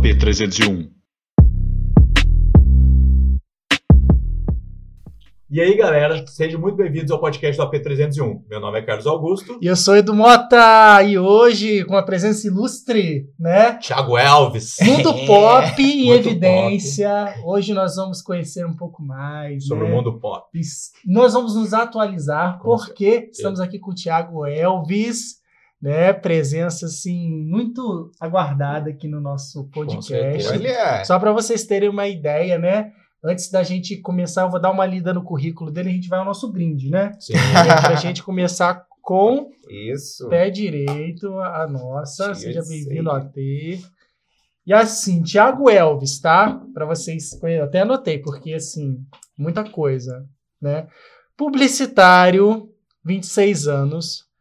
AP301. E aí, galera, sejam muito bem-vindos ao podcast do AP301. Meu nome é Carlos Augusto. E eu sou Edu Mota, e hoje, com a presença ilustre, né? Thiago Elvis. Mundo pop em evidência. Hoje nós vamos conhecer um pouco mais. Sobre né? o mundo pop. Nós vamos nos atualizar, Com porque estamos aqui com o Thiago Elvis, né? Presença, assim, muito aguardada aqui no nosso podcast. Só para vocês terem uma ideia, né? Antes da gente começar, eu vou dar uma lida no currículo dele, a gente vai ao nosso brinde, né? Sim. Pra gente começar com isso. pé direito, a nossa. Seja bem-vindo ao. E assim, Thiago Elvis, tá? Para vocês conhecerem. Até anotei, porque assim, muita coisa, né? Publicitário, 26 anos.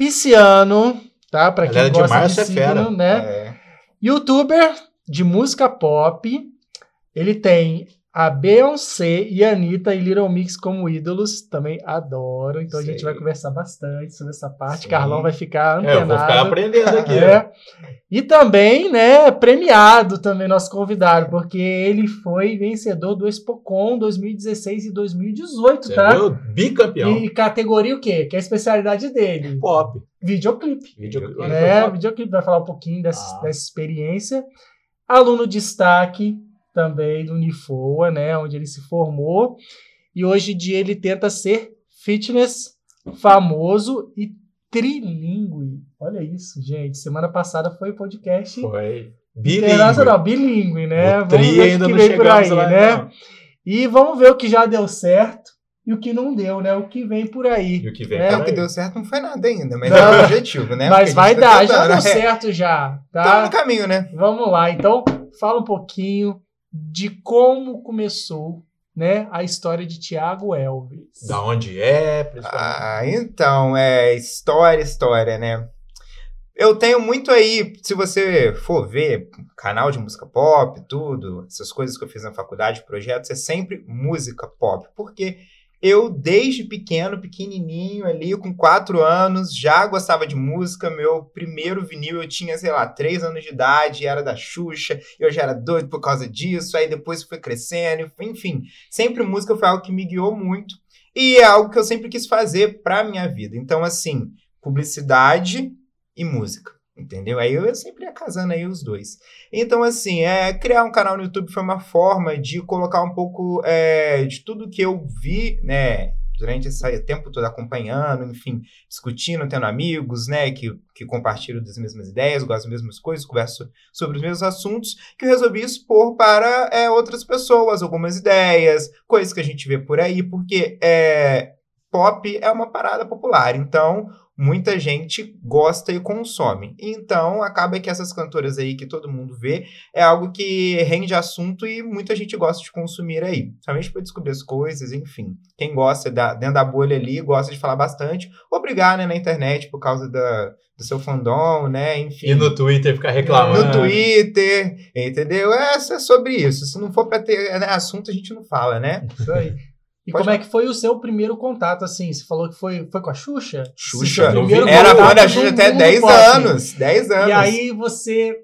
Pisciano, tá? Para quem de gosta de, março é signo, fera. né? É. Youtuber de música pop. Ele tem a Beyoncé e a Anitta e Little Mix como ídolos. Também adoro. Então a gente vai conversar bastante sobre essa parte. Sim. Carlão vai ficar É, eu antenado. vou ficar aprendendo aqui. É. E também, né, premiado também nosso convidado, porque ele foi vencedor do Expocon 2016 e 2018, Você tá? viu? Bicampeão. E categoria o quê? Que é a especialidade dele? Pop. Videoclipe. Videoclipe. Pop. Videoclipe vai falar um pouquinho dessa, Ah. dessa experiência. Aluno destaque também do Unifoa, né? Onde ele se formou. E hoje em dia ele tenta ser fitness famoso e trilingue. Olha isso, gente. Semana passada foi podcast Foi. internacional, bilíngue, né? O tri Vamos ver o ainda que não vem por aí, chegamos lá, né? não. E vamos ver o que já deu certo e o que não deu, né? O que vem por aí. E o que vem? É, É, o que aí? deu certo não foi nada ainda, mas Não. é o objetivo, né? Mas vai tá dar, já tentando, deu né? certo já, tá? Tamo no caminho, né? Vamos lá, então fala um pouquinho de como começou, né, a história de Tiago Elvis. Da onde é, principalmente. Ah, então, é história, história, né? Eu tenho muito aí, se você for ver canal de música pop, tudo, essas coisas que eu fiz na faculdade, projetos, é sempre música pop, porque eu, desde pequeno, pequenininho ali, com quatro anos, já gostava de música. Meu primeiro vinil eu tinha, sei lá, três anos de idade, era da Xuxa, eu já era doido por causa disso, aí depois foi crescendo, enfim. Sempre música foi algo que me guiou muito e é algo que eu sempre quis fazer pra minha vida. Então, assim, publicidade e música. Entendeu? Aí eu sempre ia casando aí os dois. Então, assim, é, criar um canal no YouTube foi uma forma de colocar um pouco é, de tudo que eu vi, né? Durante esse tempo todo acompanhando, enfim, discutindo, tendo amigos, né, que, que compartilham das mesmas ideias, gostam das mesmas coisas, conversam sobre os mesmos assuntos, que eu resolvi expor para é, outras pessoas, algumas ideias, coisas que a gente vê por aí, porque é, pop é uma parada popular, então muita gente gosta e consome. Então, acaba que essas cantoras aí que todo mundo vê é algo que rende assunto e muita gente gosta de consumir aí. Somente para descobrir as coisas, enfim. Quem gosta da, dentro da bolha ali, gosta de falar bastante, ou brigar né, na internet por causa da, do seu fandom, né? Enfim. E no Twitter ficar reclamando. No Twitter, entendeu? É, é sobre isso. Se não for para ter né, assunto, a gente não fala, né? Isso aí. E Pode como é que foi o seu primeiro contato, assim? Você falou que foi, foi com a Xuxa? Xuxa. Era fã da Xuxa até mundo 10 pop. anos. 10 anos. E aí você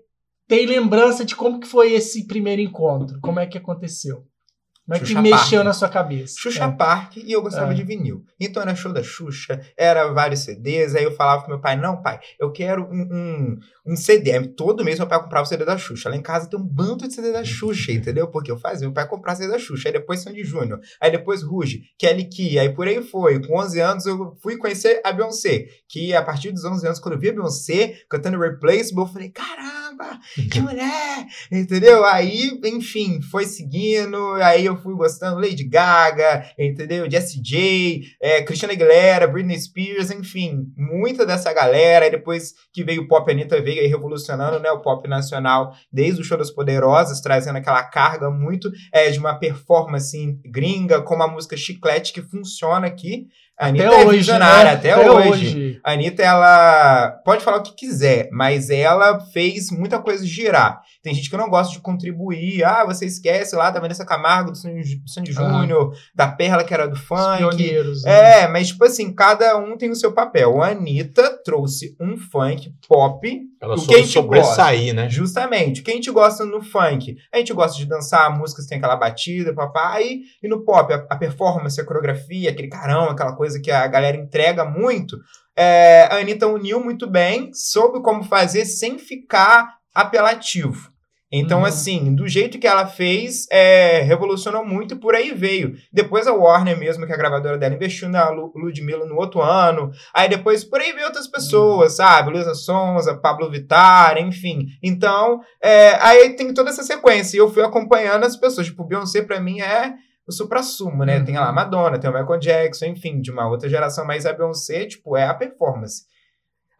tem lembrança de como que foi esse primeiro encontro? Como é que aconteceu? Como é que Xuxa mexeu Park. na sua cabeça? Xuxa É. Park e eu gostava É. de vinil. Então era show da Xuxa, era vários CDs. Aí eu falava pro meu pai: não, pai, eu quero um, um, um CD. Aí todo mês meu pai comprava o CD da Xuxa. Lá em casa tem um bando de CD da Xuxa, entendeu? Porque eu fazia meu pai comprar CD da Xuxa. Aí depois Sandy Júnior. Aí depois Ruge, Kelly Key. Aí por aí foi. Com 11 anos eu fui conhecer a Beyoncé. Que a partir dos 11 anos, quando eu vi a Beyoncé cantando Replaceable, eu falei: caramba, que mulher! Entendeu? Aí, enfim, foi seguindo. Aí eu fui gostando Lady Gaga, entendeu? Jessie J, é, Christina Aguilera, Britney Spears, enfim, muita dessa galera. Aí depois que veio o pop, a Anitta veio aí revolucionando né, o pop nacional desde o Show das Poderosas, trazendo aquela carga muito é, de uma performance gringa, como a música Chiclete, que funciona aqui. A Anitta Até é hoje, visionária, né? até, Até hoje. hoje. A Anitta, ela pode falar o que quiser, mas ela fez muita coisa girar. Tem gente que não gosta de contribuir. Ah, você esquece lá da Vanessa Camargo, do Sandy, Sandy Ah. Júnior, da Perla, que era do Os funk. pioneiros. né? É, mas tipo assim, cada um tem o seu papel. A Anitta trouxe um funk pop Ela soube sobressair, né? Justamente. O que a gente gosta no funk? A gente gosta de dançar músicas tem aquela batida, papai. E no pop, a, a performance, a coreografia, aquele carão, aquela coisa que a galera entrega muito. É, a Anitta uniu muito bem, soube como fazer sem ficar apelativo. Então, Uhum. assim, do jeito que ela fez, é, revolucionou muito e por aí veio. Depois a Warner mesmo, que é a gravadora dela, investiu na Lu- Ludmilla no outro ano. Aí depois, por aí veio outras pessoas, sabe? Luísa Sonza, Pablo Vittar, enfim. Então, é, aí tem toda essa sequência. E eu fui acompanhando as pessoas. Tipo, Beyoncé pra mim é o supra-sumo, né? Uhum. Tem lá a Madonna, tem o Michael Jackson, enfim, de uma outra geração. Mas a Beyoncé, tipo, é a performance.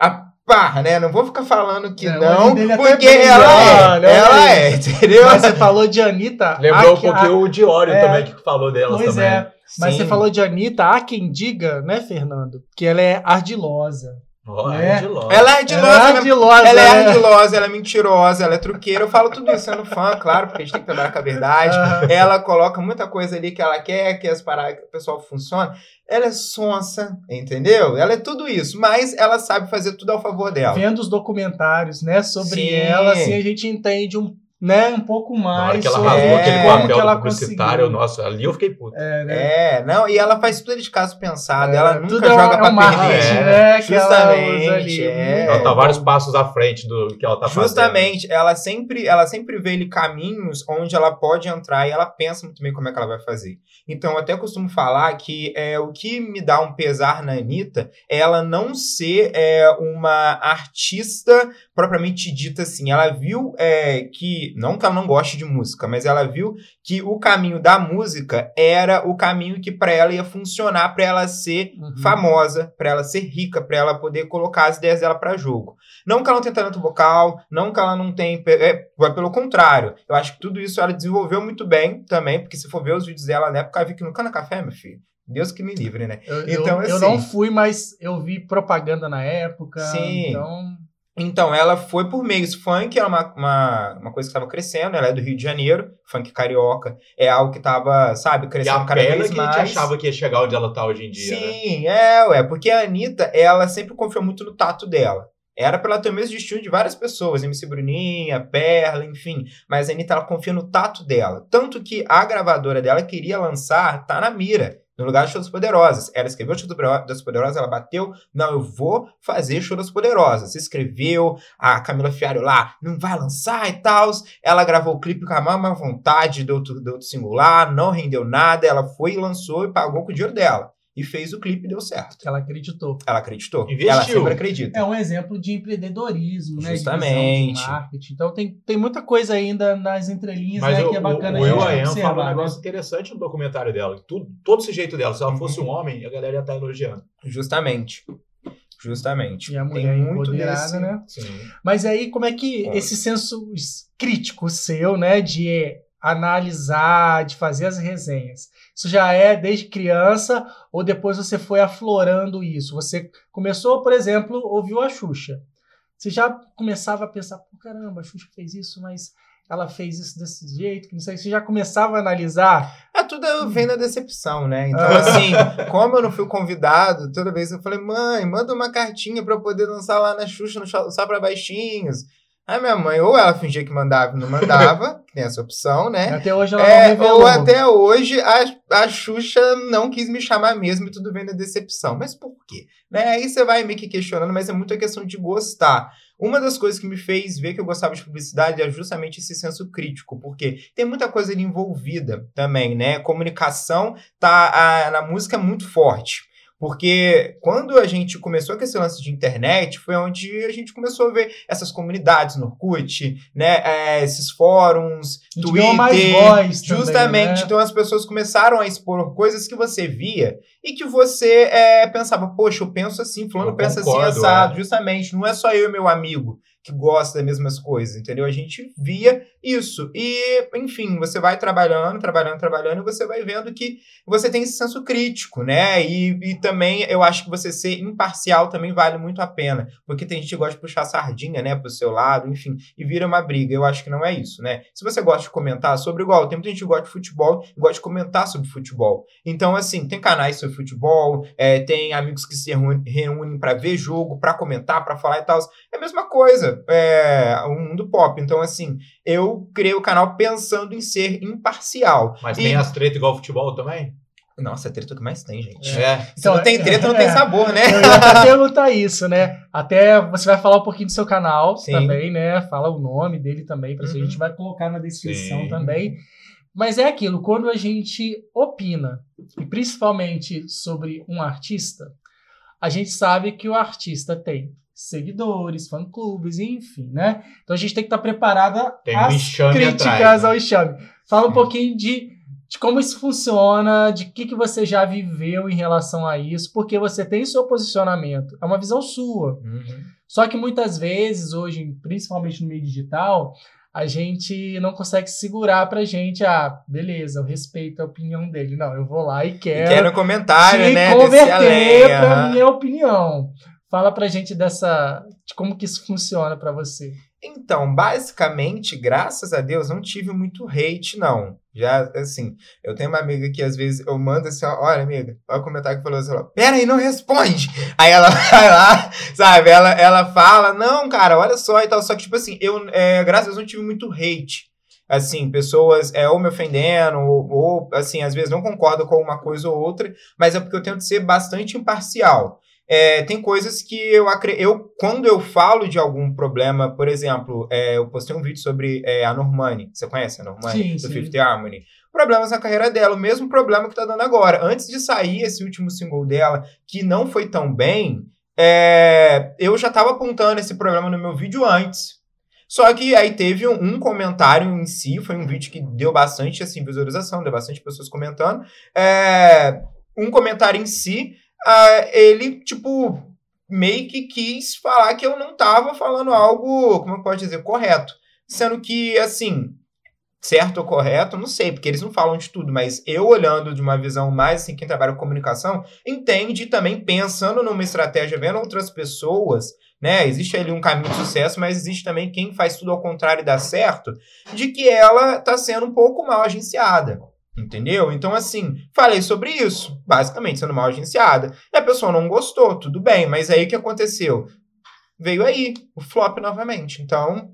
A pá, né? Não vou ficar falando que É, não, porque ela é. olha, ela é, entendeu? Mas você falou de Anitta. Lembrou há um pouquinho o Diório é. também, que falou Pois também. é. Mas Sim. você falou de Anitta, há quem diga, né, Fernando, que ela é ardilosa. Ó, É. ardilosa. Ela é ardilosa, ela é né? ardilosa. Ela é né? ardilosa, ela é mentirosa, ela é truqueira. Eu falo tudo isso sendo fã, claro, porque a gente tem que trabalhar com a verdade. Ela coloca muita coisa ali que ela quer, que as paradas que o pessoal funciona. Ela é sonsa, entendeu? Ela é tudo isso, mas ela sabe fazer tudo ao favor dela. Vendo os documentários, né, sobre Sim. ela, assim, a gente entende um, né, um pouco Na hora mais que ela sobre rasgou É, aquele papel ela publicitário, conseguiu. nossa, ali eu fiquei puto. É, né? É, não, e ela faz tudo de caso pensado, É, ela nunca é joga é pra perder. né, que ela Justamente, é. Ela tá vários passos à frente do que ela tá fazendo. Justamente, ela sempre, ela sempre vê ali caminhos onde ela pode entrar e ela pensa muito bem como é que ela vai fazer. Então, eu até costumo falar que é, o que me dá um pesar na Anitta é ela não ser é, uma artista propriamente dita assim. Ela viu é, que, não que ela não goste de música, mas ela viu que o caminho da música era o caminho que para ela ia funcionar para ela ser Uhum. famosa, para ela ser rica, para ela poder colocar as ideias dela para jogo. Não que ela não tenha talento vocal, não que ela não tem. É, pelo contrário. Eu acho que tudo isso ela desenvolveu muito bem também, porque se for ver os vídeos dela na época, eu vi que no Cana Café, meu filho. Deus que me livre, né? Eu, eu- Então, eu assim- não fui, mas eu vi propaganda na época. Sim. Então, Então, ela foi por meios. Funk era uma, uma, uma coisa que estava crescendo, ela é do Rio de Janeiro, funk carioca. É algo que estava, sabe, crescendo a cada vez que a mais. gente achava que ia chegar onde ela tá hoje em dia, né? Sim, é, ué, porque a Anitta, ela sempre confiou muito no tato dela. Era pra ela ter o mesmo destino de várias pessoas, MC Bruninha, Perla, enfim. Mas a Anitta, ela confia no tato dela. Tanto que a gravadora dela queria lançar Tá na Mira, no lugar de Show das Poderosas. Ela escreveu Show das Poderosas, ela bateu, não, eu vou fazer Show das Poderosas. Escreveu, a Camila Fiário lá, não vai lançar e tal. Ela gravou o clipe com a má vontade do outro, do outro singular, não rendeu nada. Ela foi e lançou e pagou com o dinheiro dela. E fez o clipe e deu certo. ela acreditou. Ela acreditou. Investiu. Ela sempre acredita. É um exemplo de empreendedorismo, né? de visão, Justamente. De marketing. Então tem, tem muita coisa ainda nas entrelinhas Mas né, que é bacana o, o I Am fala um né? negócio interessante no documentário dela. Tudo, todo esse jeito dela. Se ela fosse Uhum. um homem, a galera ia estar elogiando. Justamente. Justamente. E a Tem mulher muito empoderada, desse- né? Sim. Mas aí, como é que Bom. esse senso crítico seu, né, de analisar, de fazer as resenhas, isso já é desde criança ou depois você foi aflorando isso? Você começou, por exemplo, ouviu a Xuxa. Você já começava a pensar, pô, caramba, a Xuxa fez isso, mas ela fez isso desse jeito, que não sei. Você já começava a analisar. É tudo vem da decepção, né? Então, Ah. assim, como eu não fui convidado, toda vez eu falei, mãe, manda uma cartinha pra eu poder dançar lá na Xuxa, no Só pra Baixinhos. Aí minha mãe, ou ela fingia que mandava e não mandava, que tem essa opção, né? Até hoje ela não É, revelou. ou até hoje a, a Xuxa não quis me chamar mesmo e tudo vem da decepção. Mas por quê? Né? Aí você vai meio que questionando, mas é muito a questão de gostar. Uma das coisas que me fez ver que eu gostava de publicidade é justamente esse senso crítico, porque tem muita coisa ali envolvida também, né? Comunicação tá a- na música é muito forte. Porque quando a gente começou com esse lance de internet, foi onde a gente começou a ver essas comunidades no Orkut, né? é, esses fóruns, ganhou mais Twitter, voz também, Justamente. né? Então as pessoas começaram a expor coisas que você via e que você é, pensava, poxa, eu penso assim, fulano Eu pensa concordo, assim, assado. é. Justamente. Não é só eu e meu amigo que gosta das mesmas coisas, entendeu? A gente via isso. E, enfim, você vai trabalhando, trabalhando, trabalhando, e você vai vendo que você tem esse senso crítico, né? E, e também eu acho que você ser imparcial também vale muito a pena. Porque tem gente que gosta de puxar sardinha, né, pro seu lado, enfim, e vira uma briga. Eu acho que não é isso, né? Se você gosta de comentar sobre igual, tem muita gente que gosta de futebol e gosta de comentar sobre futebol. Então, assim, tem canais sobre futebol, é, tem amigos que se reúnem, para ver jogo, para comentar, para falar e tal. É a mesma coisa, é, o mundo pop. Então, assim, eu criei o canal pensando em ser imparcial. Mas E- tem as tretas igual futebol também? Nossa, é treta que mais tem, gente. É. Se Então, não tem treta, não é, tem sabor, né? Eu ia até perguntar isso, né? Até você vai falar um pouquinho do seu canal Sim. também, né? Fala o nome dele também, para isso a Uhum. gente vai colocar na descrição Sim. também. Mas é aquilo, quando a gente opina, e principalmente sobre um artista, a gente sabe que o artista tem seguidores, fã-clubes, enfim, né? Então a gente tem que estar preparada Tem um às enxame críticas atrás, né? ao enxame. Fala um pouquinho de, de como isso funciona, de que, que você já viveu em relação a isso, porque você tem seu posicionamento, é uma visão sua. Uhum. Só que muitas vezes, hoje, principalmente no meio digital, a gente não consegue segurar pra gente, ah, beleza, eu respeito a opinião dele. Não, eu vou lá e E quero, quer no comentário, né? converter pra minha opinião. Fala pra gente dessa. de como que isso funciona pra você. Então, basicamente, graças a Deus, não tive muito hate, não. Já, assim, eu tenho uma amiga que às vezes eu mando assim, olha, amiga, olha o comentário que falou assim, pera aí, não responde. Aí ela vai lá, sabe, ela, ela fala, não, cara, olha só e tal. Só que, tipo assim, eu, é, graças a Deus, não tive muito hate. Assim, pessoas é, ou me ofendendo, ou, ou, assim, às vezes não concordam com uma coisa ou outra, mas é porque eu tento ser bastante imparcial. É, tem coisas que eu acredito. Eu, quando eu falo de algum problema, por exemplo, é, eu postei um vídeo sobre é, a Normani. Você conhece a Normani? Sim, do sim. Fifth Harmony. Problemas na carreira dela, o mesmo problema que tá dando agora. Antes de sair esse último single dela, que não foi tão bem, é, eu já tava apontando esse problema no meu vídeo antes. Só que aí teve um, um comentário em si, foi um vídeo que deu bastante assim, visualização, deu bastante pessoas comentando. É, um comentário em si, ah, ele, tipo, meio que quis falar que eu não tava falando algo, como eu posso dizer, correto. Sendo que, assim, certo ou correto, não sei, porque eles não falam de tudo, mas eu olhando de uma visão mais, assim, quem trabalha com comunicação, entende também pensando numa estratégia, vendo outras pessoas, né, existe ali um caminho de sucesso, mas existe também quem faz tudo ao contrário e dá certo, de que ela tá sendo um pouco mal agenciada. Entendeu? Então, assim, falei sobre isso, basicamente, sendo mal agenciada. E a pessoa não gostou, tudo bem, mas aí o que aconteceu? Veio aí o flop novamente. Então,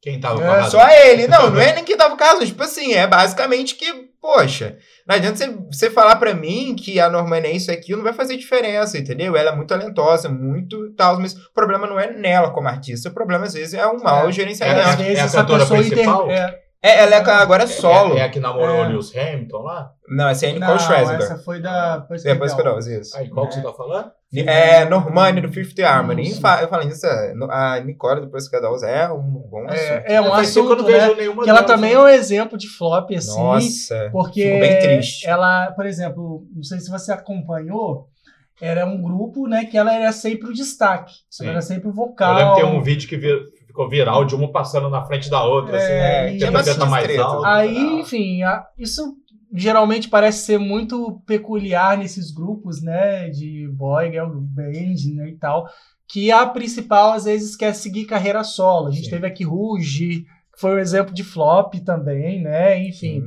Quem tava É, com a razão? só ele. Não, não é nem que tava o caso. Tipo assim, é basicamente que, poxa, não adianta você, você falar pra mim que a Normani é isso e aquilo, não vai fazer diferença, entendeu? Ela é muito talentosa, muito tal, mas o problema não é nela como artista, o problema às vezes é um mau É, gerenciamento. É a vezes essa cantora pessoa principal? é, É, ela é, agora é solo. É, é a que namorou É. o Lewis Hamilton lá? Não, essa é a Nicole Scherzinger. essa foi da Depois Depois que eu dou, isso. Aí, qual que você tá falando? É Normani do Fifth Harmony. Eu falei isso, é, a Nicole do Pussycat Dolls é um bom assunto. É, é um que eu assunto, não vejo né? Que ela delas, também né? é um exemplo de flop, assim. Nossa, Porque fico bem triste. ela, por exemplo, não sei se você acompanhou, era um grupo, né, que ela era sempre o destaque. Sim. Ela era sempre o Eu vocal. lembro que tem um vídeo que ficou viral de uma passando na frente da outra, É, assim, né? tinha Tenta mais alto. Aí, tal. enfim, a- isso geralmente parece ser muito peculiar nesses grupos, né, de boy, girl band, né, e tal, que a principal às vezes quer seguir carreira solo. A gente Sim. teve aqui Ruge, que foi um exemplo de flop também, né, enfim.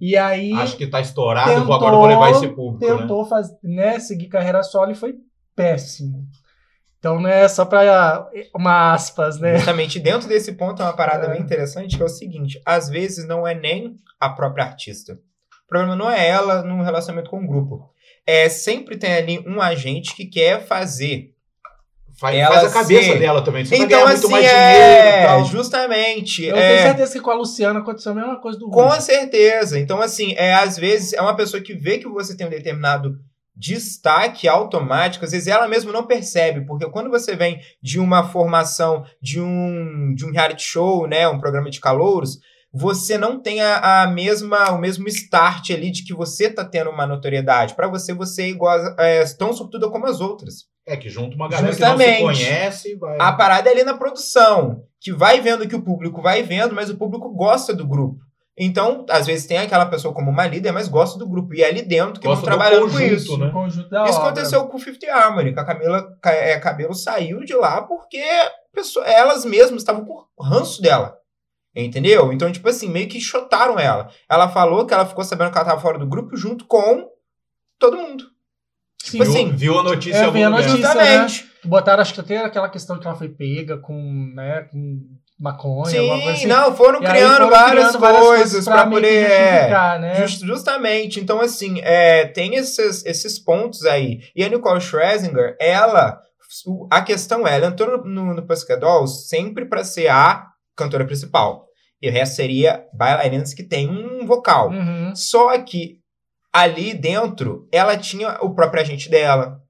E aí Acho que tá estourado, Tentou- vou agora vou levar esse público, né? tentou faz, né, seguir carreira solo e foi péssimo. Então, né, só para uma aspas, né? Justamente dentro desse ponto é uma parada É. bem interessante, que é o seguinte: às vezes não é nem a própria artista. O problema não é ela no relacionamento com o grupo. É sempre tem ali um agente que quer fazer. Faz, Ela faz a cabeça ser- dela também. Você vai então, ganhar muito assim, mais dinheiro e é. tal. Justamente. Eu é, tenho certeza que com a Luciana aconteceu a mesma coisa do Com Ruge. certeza. Então, assim, é, às vezes é uma pessoa que vê que você tem um determinado destaque automático, às vezes ela mesma não percebe, porque quando você vem de uma formação de um, de um reality show, né, um programa de calouros, você não tem a, a mesma o mesmo start ali de que você tá tendo uma notoriedade. Para você, você é igual é, tão sortuda como as outras. É que junta uma galera Justamente. que não se conhece vai... A parada é ali na produção, que vai vendo que o público vai vendo, mas o público gosta do grupo. Então, às vezes tem aquela pessoa como uma líder, mas gosta do grupo. E é ali dentro que Gosta vão do trabalhando com conjunto, isso. né? Isso obra. aconteceu com o Fifth Harmony, que a Camila Ca- é, Cabelo saiu de lá porque pessoa- elas mesmas estavam com ranço dela. Entendeu? Então, tipo assim, meio que chotaram ela. Ela falou que ela ficou sabendo que ela estava fora do grupo junto com todo mundo. Sim. Viu, assim, viu a notícia é, em algum vi a notícia. Justamente. Botaram, acho que até aquela questão que ela foi pega com, né, com maconha, alguma coisa Sim, assim. não, foram E criando foram várias criando coisas meio que poder. é, né? Just- justamente. Então, assim, é, tem esses, esses pontos aí. E a Nicole Scherzinger, ela. A questão é, ela entrou no, no Pussycat Dolls sempre pra ser a cantora principal. E o resto seria bailarinas que tem um vocal. Uhum. Só que ali dentro, ela tinha o próprio agente dela.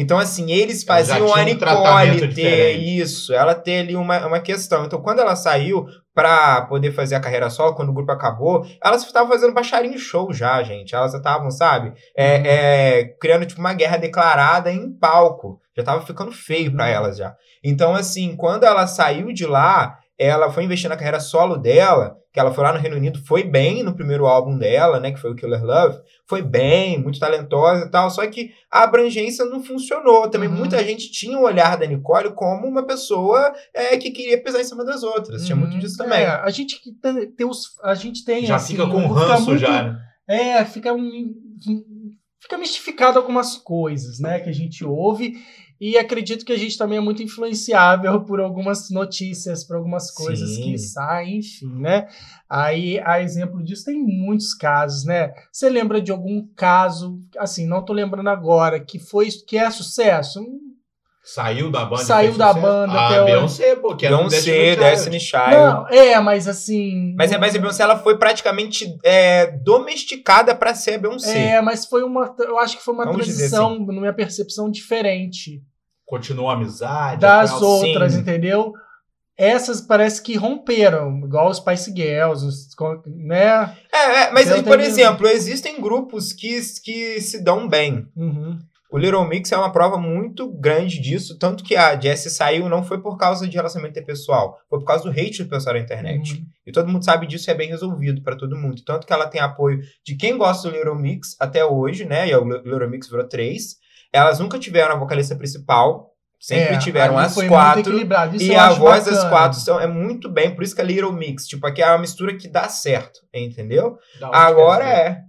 Então, assim, eles faziam a tinha um Nicole ter isso, ela ter ali uma, uma questão. Então, quando ela saiu pra poder fazer a carreira solo, quando o grupo acabou, elas estavam fazendo baixarinho show já, gente. Elas já estavam, sabe, é, Uhum. é, criando tipo uma guerra declarada em palco. Já tava ficando feio pra Uhum. elas já. Então, assim, quando ela saiu de lá, ela foi investir na carreira solo dela, que ela foi lá no Reino Unido, foi bem no primeiro álbum dela, né, que foi o Killer Love, foi bem, muito talentosa e tal, só que a abrangência não funcionou. Também Uhum. muita gente tinha o olhar da Nicole como uma pessoa é, que queria pisar em cima das outras. Tinha muito Uhum. disso também. É, a gente que tem, tem os, a gente tem Já assim, fica com ranço muito- já, né? É, fica um- fica mistificado algumas coisas, né, que a gente ouve e acredito que a gente também é muito influenciável por algumas notícias, por algumas coisas Sim. que saem, enfim, né? Aí, a exemplo disso, tem muitos casos, né? Você lembra de algum caso, assim, não tô lembrando agora, que foi que é sucesso? Saiu da banda. e Saiu da sucesso. banda Ah, até. Beyoncé, pô. Que Beyoncé, Destiny Child. Destiny Child. Não, é, mas assim. Mas, é- mas a Beyoncé ela foi praticamente é, domesticada pra ser a Beyoncé. É, mas foi uma. Eu acho que foi uma Vamos dizer assim. transição, na minha percepção, diferente Continuou a amizade. das afinal, outras, sim. entendeu? Essas parece que romperam, igual os Spice Girls, os, né? É, é, mas, aí, por exemplo, existem grupos que, que se dão bem. Uhum. O Little Mix é uma prova muito grande disso, tanto que a Jessie saiu não foi por causa de relacionamento interpessoal, foi por causa do hate do pessoal da internet. Uhum. E todo mundo sabe disso e é bem resolvido pra todo mundo. Tanto que ela tem apoio de quem gosta do Little Mix até hoje, né? E o Little Mix virou três. Elas nunca tiveram a vocalista principal, sempre É, tiveram as quatro. E a voz das bacana. quatro são, é muito bem, por isso que é Little Mix. Tipo, aqui é uma mistura que dá certo, entendeu? onde Agora é.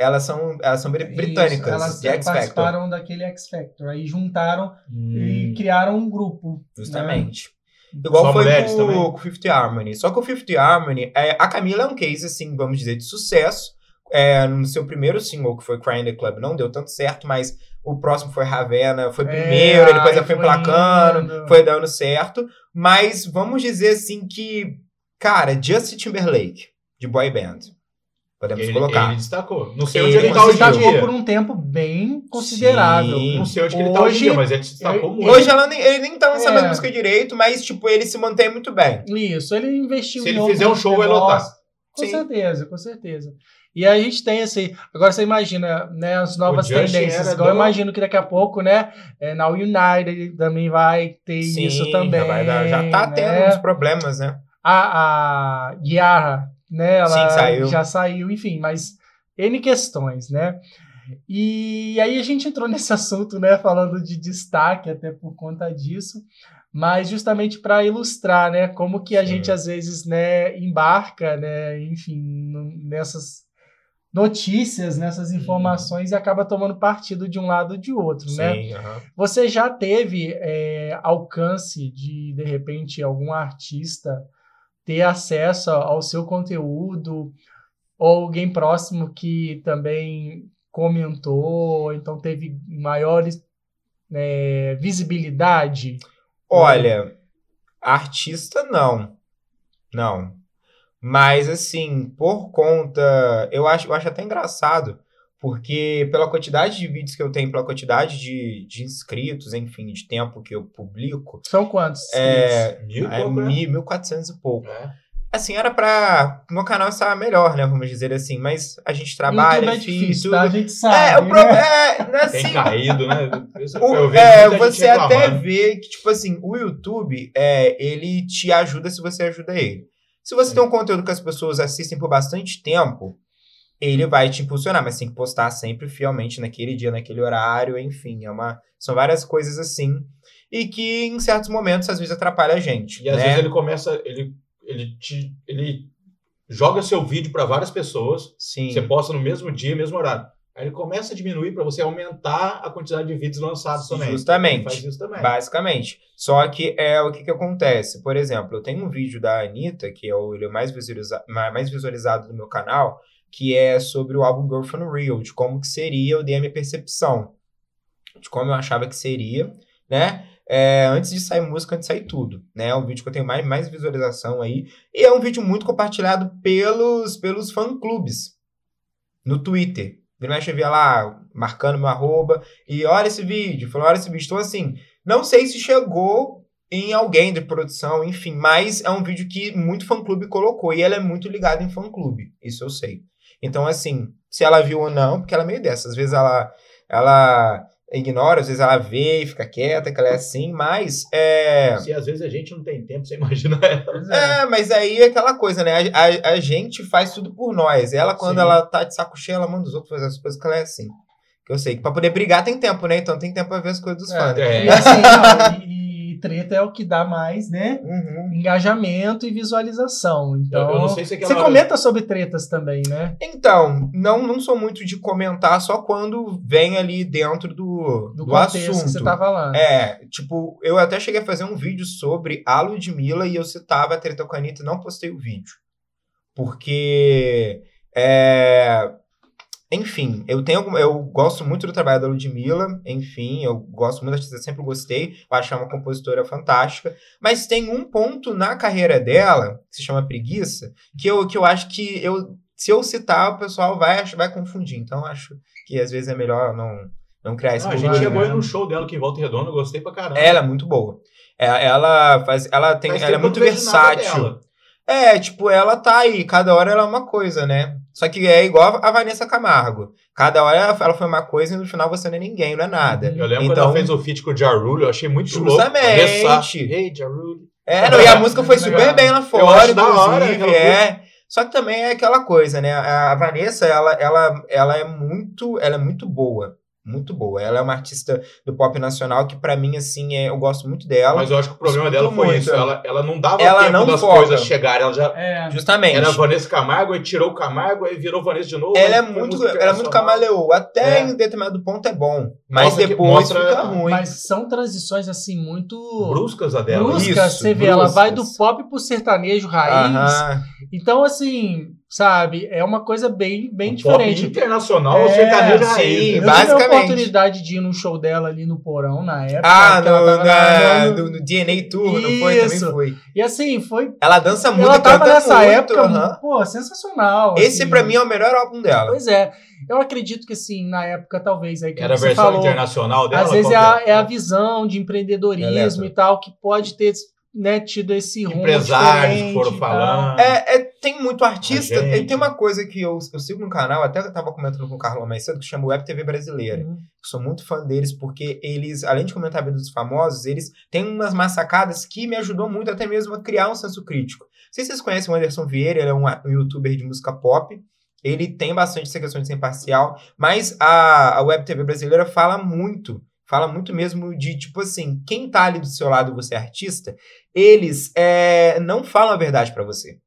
Elas são, elas são bri- Isso, britânicas, elas de X Factor. participaram daquele X Factor. Aí juntaram Hum. e criaram um grupo. Justamente. Né? Igual Só foi com, o Fifth Harmony. Só que o Fifth Harmony, é, a Camila é um case, assim, vamos dizer, de sucesso. É, no seu primeiro single, que foi Crying the Club, não deu tanto certo, mas o próximo foi Ravena, foi É, primeiro, e depois ela foi foi emplacando, foi dando certo. Mas vamos dizer assim que, cara, Justin Timberlake, de boy band, podemos Ele, colocar. ele destacou. Não sei Ele onde ele Ele tá hoje destacou dia. por um tempo bem considerável. Sim. Não sei onde que ele tá hoje Hoje, dia, mas ele destacou eu- muito. Hoje ela nem, ele nem tá lançando É. as músicas direito, mas, tipo, ele se mantém muito bem. Isso, ele investiu Se ele fizer um show, vai lotar. Com Sim. certeza, com certeza. E aí a gente tem esse. Agora você imagina, né, as novas tendências. Igual eu do- imagino que daqui a pouco, né, é, na United também vai ter Sim, isso também. já, vai dar- já tá né? tendo uns problemas, né? A, a Yara, né, ela Sim, saiu. já saiu, enfim, mas N questões, né? E aí a gente entrou nesse assunto, né, falando de destaque até por conta disso, mas justamente para ilustrar, né, como que a Sim. gente às vezes, né, embarca, né, enfim, nessas notícias, nessas informações e acaba tomando partido de um lado ou de outro, né? Sim, aham. Você já teve é, alcance de, de repente, algum artista ter acesso ao seu conteúdo ou alguém próximo que também comentou, ou então teve maior é, visibilidade? Olha, artista não. Não. Mas, assim, por conta. Eu acho, eu acho até engraçado, porque pela quantidade de vídeos que eu tenho, pela quantidade de, de inscritos, enfim, de tempo que eu publico, São quantos? é, Mil e é pouco, né? 1.400 e pouco. É. Assim, era pra. Meu canal estar melhor, né? Vamos dizer assim. Mas a gente trabalha, YouTube é enfim, difícil, tudo. tá? A gente sabe. É, o né? problema. É, não é Tem assim, caído, né? O- eu vejo é, muita gente você até vê que, tipo assim, o YouTube, é, ele te ajuda se você ajuda ele. Se você Sim. tem um conteúdo que as pessoas assistem por bastante tempo, ele vai te impulsionar, mas tem que postar sempre fielmente naquele dia, naquele horário, enfim, é uma, são várias coisas assim, e que em certos momentos às vezes atrapalha a gente, E às né? vezes ele começa, ele, ele, te, ele joga seu vídeo para várias pessoas, Sim, você posta no mesmo dia, mesmo horário. Aí ele começa a diminuir para você aumentar a quantidade de vídeos lançados também. Justamente. Ele faz isso também. Basicamente. Só que é o que, que acontece. Por exemplo, eu tenho um vídeo da Anitta, que é o ele é mais, visualiza mais visualizado do meu canal, que é sobre o álbum Girlfriend Real, de como que seria o DM Percepção. De como eu achava que seria, né? É, antes de sair música, antes de sair tudo, né? É um vídeo que eu tenho mais, mais visualização aí. E é um vídeo muito compartilhado pelos, pelos fã-clubes no Twitter. Vira mais via lá, marcando meu arroba, e olha esse vídeo, falou, olha esse vídeo. Então, assim, não sei se chegou em alguém de produção, enfim, mas é um vídeo que muito fã-clube colocou, e ela é muito ligada em fã-clube, isso eu sei. Então, assim, se ela viu ou não, porque ela é meio dessa, às vezes ela, ela ignora, às vezes ela vê e fica quieta, que ela é assim, mas é. Se às vezes a gente não tem tempo, você imagina ela. É, mas aí é aquela coisa, né? A, a, a gente faz tudo por nós. Ela, quando Sim. ela tá de saco cheio, ela manda os outros fazer as coisas que ela é assim. Que eu sei que pra poder brigar tem tempo, né? Então tem tempo pra ver as coisas dos É, fãs. né? É. E assim, não, e, e treta é o que dá mais, né? Uhum. Engajamento e visualização. Então, Eu- eu não sei se aquela você comenta sobre tretas também, né? Então, não, não sou muito de comentar só quando vem ali dentro do, Do, do, contexto assunto. que você tava lá. É, tipo, eu até cheguei a fazer um vídeo sobre a Ludmilla e eu citava a treta com a Anitta e não postei o vídeo. Porque, é, enfim, eu tenho eu gosto muito do trabalho da Ludmilla, enfim, eu gosto muito da artista, sempre gostei, eu acho ela uma compositora fantástica, mas tem um ponto na carreira dela, que se chama preguiça, que eu, que eu acho que eu, se eu citar, o pessoal vai, vai confundir, então acho que às vezes é melhor não, não criar esse Não, a gente problema. chegou aí no show dela aqui em Volta Redonda, eu gostei pra caramba. Ela é muito boa. É, Ela faz, ela tem, ela é muito que versátil. É, tipo, ela tá aí, cada hora ela é uma coisa, né? Só que é igual a Vanessa Camargo. Cada hora ela, foi uma coisa e no final você não é ninguém, não é nada. Eu lembro quando Então- ela fez o feat com o Jarulho, eu achei muito Justamente. louco. Ressar. Hey, Jarulho. É, não, e a música foi super Legal. bem lá Eu fora, hora inclusive, aquela é. Só que também é aquela coisa, né? A a Vanessa, ela, ela, ela é muito, ela é muito boa. Muito boa. Ela é uma artista do pop nacional que, pra mim, assim, é, eu gosto muito dela. Mas eu acho que o problema dela foi muito. isso. Ela, ela não dava Ela tempo não das foca. coisas chegarem. Ela já É, Justamente. era Vanessa Camargo, aí tirou o Camargo, aí virou Vanessa de novo. Ela é foi muito, ela é muito camaleoa. Até É. em determinado ponto é bom. Mas Mostra que- depois mostra- fica ruim. mas são transições assim muito Bruscas a dela. bruscas. Isso, você vê, ela vai do bruscas. pop pro sertanejo raiz. Aham. Então, assim, sabe, é uma coisa bem, bem O diferente. Internacional, É, sertanejo sim, raiz. Eu né? tive basicamente. a oportunidade de ir no show dela ali no Porão na época. Ah, no, na, na- no, no DNA Tour, não foi? Também Isso. foi. E assim, foi. Ela dança muito, ela tava nessa muito. época, aham. pô, sensacional. Esse assim. pra mim é o melhor álbum dela. Pois é. Eu acredito que, assim, na época, talvez, aí que Era a versão falou, internacional dela. às vezes é a, é a visão de empreendedorismo Eletro. e tal, que pode ter né, tido esse rumo Empresários foram falando. É, é, tem muito artista. E tem uma coisa que eu, eu sigo no canal, até eu tava comentando com o Carlos mais cedo, que chama Web TV Brasileira. tal. sou muito fã deles porque eles, além de comentar a vida dos famosos, eles têm umas massacadas que me ajudou muito até mesmo a criar um senso crítico. Não sei se vocês conhecem o Anderson Vieira, ele é um, um youtuber de música pop. Ele tem bastante essa questão de ser imparcial, mas a, a Web TV brasileira fala muito, fala muito mesmo de, tipo assim, quem tá ali do seu lado, você é artista, eles é, não falam a verdade pra você.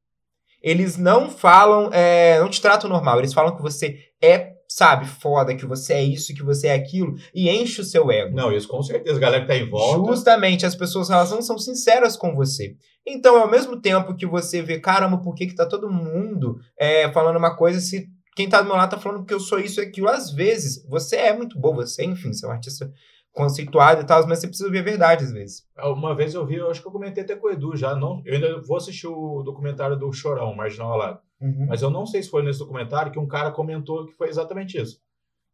Eles não falam, é, não te tratam normal, eles falam que você é, sabe, foda, que você é isso, que você é aquilo, e enche o seu ego. Não, isso com certeza. A galera que tá em volta. Justamente, as pessoas elas não são sinceras com você. Então, ao mesmo tempo que você vê, caramba, por que, que tá todo mundo é, falando uma coisa se quem tá do meu lado tá falando que eu sou isso e aquilo? Às vezes, você é muito bom, você, enfim, você é um artista conceituado e tal, mas você precisa ver a verdade às vezes. Uma vez eu vi, eu acho que eu comentei até com o Edu já. Não, eu ainda vou assistir o documentário do Chorão, Marginal Alado. Mas eu não sei se foi nesse documentário que um cara comentou que foi exatamente isso.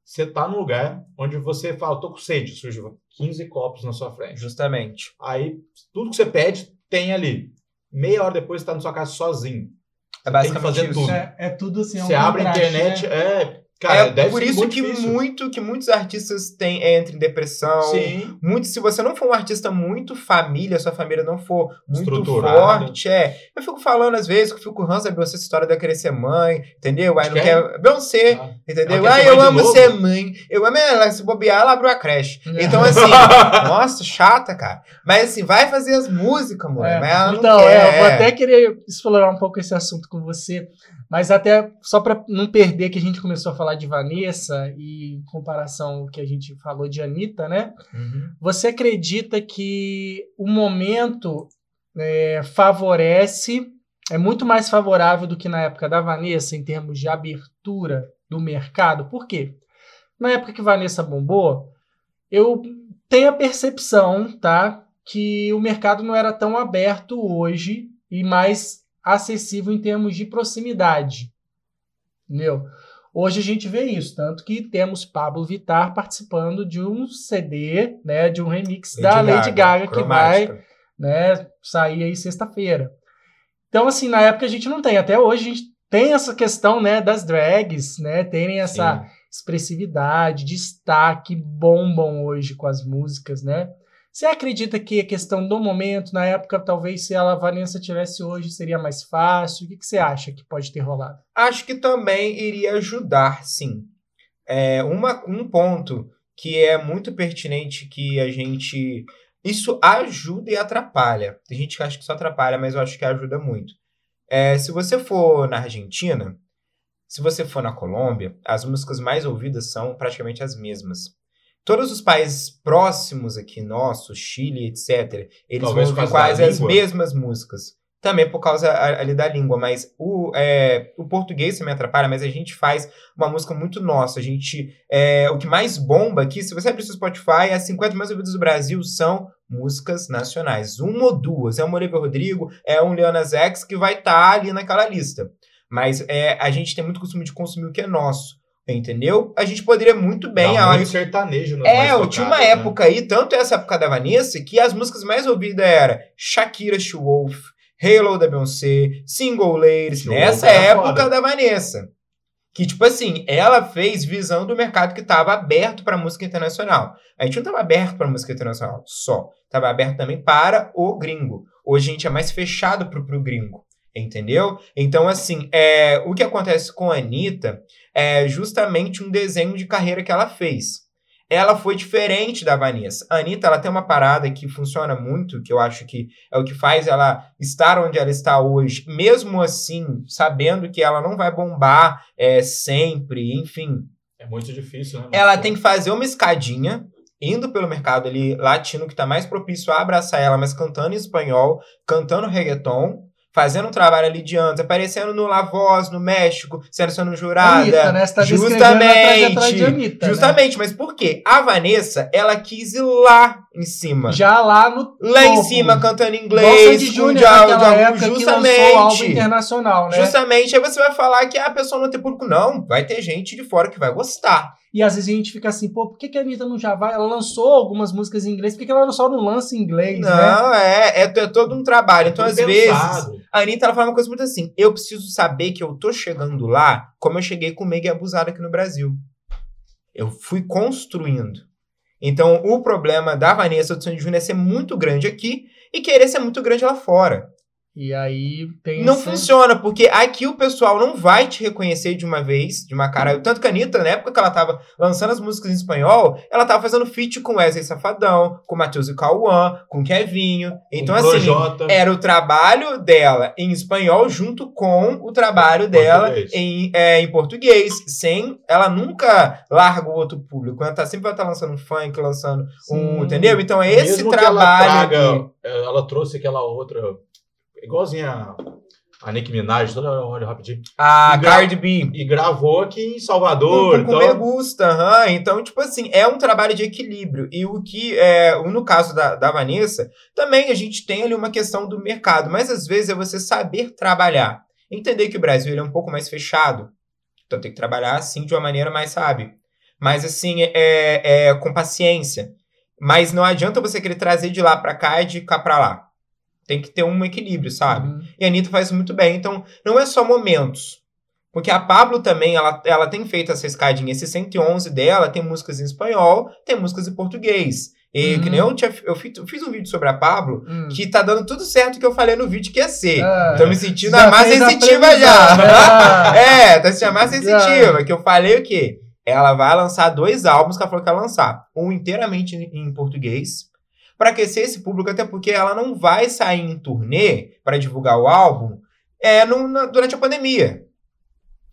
Você tá num lugar onde você fala, tô com sede, surge 15 copos na sua frente. Justamente. Aí, tudo que você pede, tem ali. Meia hora depois, você tá na sua casa sozinho. É tem que basicamente fazer isso. tudo. É, é tudo assim, é um você abre a internet, né? é... Cara, é por isso que difícil. muito que muitos artistas têm entram em depressão. Sim. Muito, se você não for um artista muito família, sua família não for muito forte, é. Eu fico falando às vezes, que eu fico ranço essa história de querer ser mãe, entendeu? Aí não quem? quer. Beyoncé, Ah. entendeu? Quer Ah, eu mãe amo novo? ser mãe. Eu amo ela, se bobear, ela abriu a creche. É. Então, assim, nossa, chata, cara. Mas assim, vai fazer as músicas, mulher. É, Mas ela não então, quer. é, eu vou até querer explorar um pouco esse assunto com você, mas até só para não perder que a gente começou a falar falar de Vanessa e em comparação ao que a gente falou de Anitta, né? Uhum. Você acredita que o momento é, favorece, é muito mais favorável do que na época da Vanessa em termos de abertura do mercado? Por quê? Na época que Vanessa bombou, eu tenho a percepção, tá? Que o mercado não era tão aberto hoje e mais acessível em termos de proximidade. Entendeu? Hoje a gente vê isso, tanto que temos Pablo Vittar participando de um CD, né, de um remix Lady da Gaga, Lady Gaga que vai, cromática. né, sair aí sexta-feira. Então assim, na época a gente não tem, até hoje a gente tem essa questão, né, das drags, né, terem essa Sim. expressividade, destaque, bombam hoje com as músicas, né? Você acredita que a questão do momento, na época, talvez se ela, a Vanessa tivesse hoje, seria mais fácil? O que, que você acha que pode ter rolado? Acho que também iria ajudar, sim. É, uma, um ponto que é muito pertinente que a gente. Isso ajuda e atrapalha. Tem gente que acha que só atrapalha, mas eu acho que ajuda muito. É, se você for na Argentina, se você for na Colômbia, as músicas mais ouvidas são praticamente as mesmas. Todos os países próximos aqui, nosso, Chile, etc., eles Talvez vão ouvir quase as língua. mesmas músicas. Também por causa ali da língua, mas o, é, o português também atrapalha, mas a gente faz uma música muito nossa. A gente. É, o que mais bomba aqui, se você abrir seu Spotify, as 50 mais ouvidas do Brasil são músicas nacionais. Uma ou duas. É um Olivia Rodrigo, é um Leona Zex que vai estar ali naquela lista. Mas é, a gente tem muito costume de consumir o que é nosso. Entendeu? A gente poderia muito bem. Dá a- muito sertanejo nas é, eu tinha uma né? época aí, tanto essa época da Vanessa, que as músicas mais ouvidas eram Shakira She Wolf, Halo da Beyoncé, Single Ladies, nessa era época foda. da Vanessa. Que, tipo assim, ela fez visão do mercado que estava aberto para música internacional. A gente não estava aberto para música internacional só. Estava aberto também para o gringo. Hoje a gente é mais fechado pro, pro gringo. Entendeu? Então, assim, é, o que acontece com a Anitta é justamente um desenho de carreira que ela fez. Ela foi diferente da Vanessa. A Anitta, ela tem uma parada que funciona muito, que eu acho que é o que faz ela estar onde ela está hoje, mesmo assim, sabendo que ela não vai bombar é, sempre, enfim. É muito difícil, né? Ela tem que fazer uma escadinha, indo pelo mercado ali latino, que está mais propício a abraçar ela, mas cantando em espanhol, cantando reggaeton, fazendo um trabalho ali de antes, aparecendo no La Voz, no México, sendo, sendo jurada. Anitta, né? Você tá descrevendo a trajetória de Anitta, né? Justamente, mas por quê? A Vanessa, ela quis ir lá em cima. Já lá no Lá em topo. cima, cantando em inglês, com Júnior de, de álbum justamente. internacional, né? Justamente, aí você vai falar que a pessoa não tem público. Não, vai ter gente de fora que vai gostar. E às vezes a gente fica assim, pô, por que, que a Anitta não já vai? Ela lançou algumas músicas em inglês, por que, que ela só não lança em inglês, né? Não, é, é, é todo um trabalho. Então, às Tudo vezes, pensado. a Anitta ela fala uma coisa muito assim: eu preciso saber que eu tô chegando lá como eu cheguei com o Mega Abusado aqui no Brasil. Eu fui construindo. Então, o problema da Vanessa do Sandy Júnior é ser muito grande aqui e querer ser muito grande lá fora. E aí tem Não esse- funciona, porque aqui o pessoal não vai te reconhecer de uma vez, de uma cara. Tanto que a Anitta, na época que ela tava lançando as músicas em espanhol, ela tava fazendo feat com Wesley Safadão, com Matheus e Cauã, com Kevinho. Então, Um assim, Projota. era o trabalho dela em espanhol junto com o trabalho dela Português. em, é, em português. Sem. Ela nunca larga o outro público. Ela tá, sempre vai estar lançando um funk, lançando um. Sim. Entendeu? Então é esse Mesmo que ela trabalho. traga- ela trouxe aquela outra. Igualzinha a, a Nicki Minaj, toda hora rapidinho. A Gra- Cardi B. E gravou aqui em Com, Salvador. com me então, gusta, aham. Então, tipo assim, é um trabalho de equilíbrio. E o que, é, no caso da, da Vanessa, também a gente tem ali uma questão do mercado, mas às vezes é você saber trabalhar. Entender que o Brasil é um pouco mais fechado. Então tem que trabalhar assim de uma maneira mais sábia. Mas assim, é, é com paciência. Mas não adianta você querer trazer de lá pra cá e de cá pra lá. Tem que ter um equilíbrio, sabe? Uhum. E a Anitta faz muito bem. Então, não é só momentos. Porque a Pablo também, ela, ela tem feito essa escadinha. Esse 111 dela tem músicas em espanhol, tem músicas em português. E Uhum. que nem eu, tinha, eu fiz, eu fiz um vídeo sobre a Pablo, Hum. que tá dando tudo certo que eu falei no vídeo que ia ser. Ah, Tô me sentindo a mais sensitiva já. é, tá sentindo a mais sensitiva. Que eu falei o quê? Ela vai lançar dois álbuns que ela falou que ia lançar. Um inteiramente em, em português. Pra aquecer esse público, até porque ela não vai sair em turnê para divulgar o álbum é, no- na- durante a pandemia.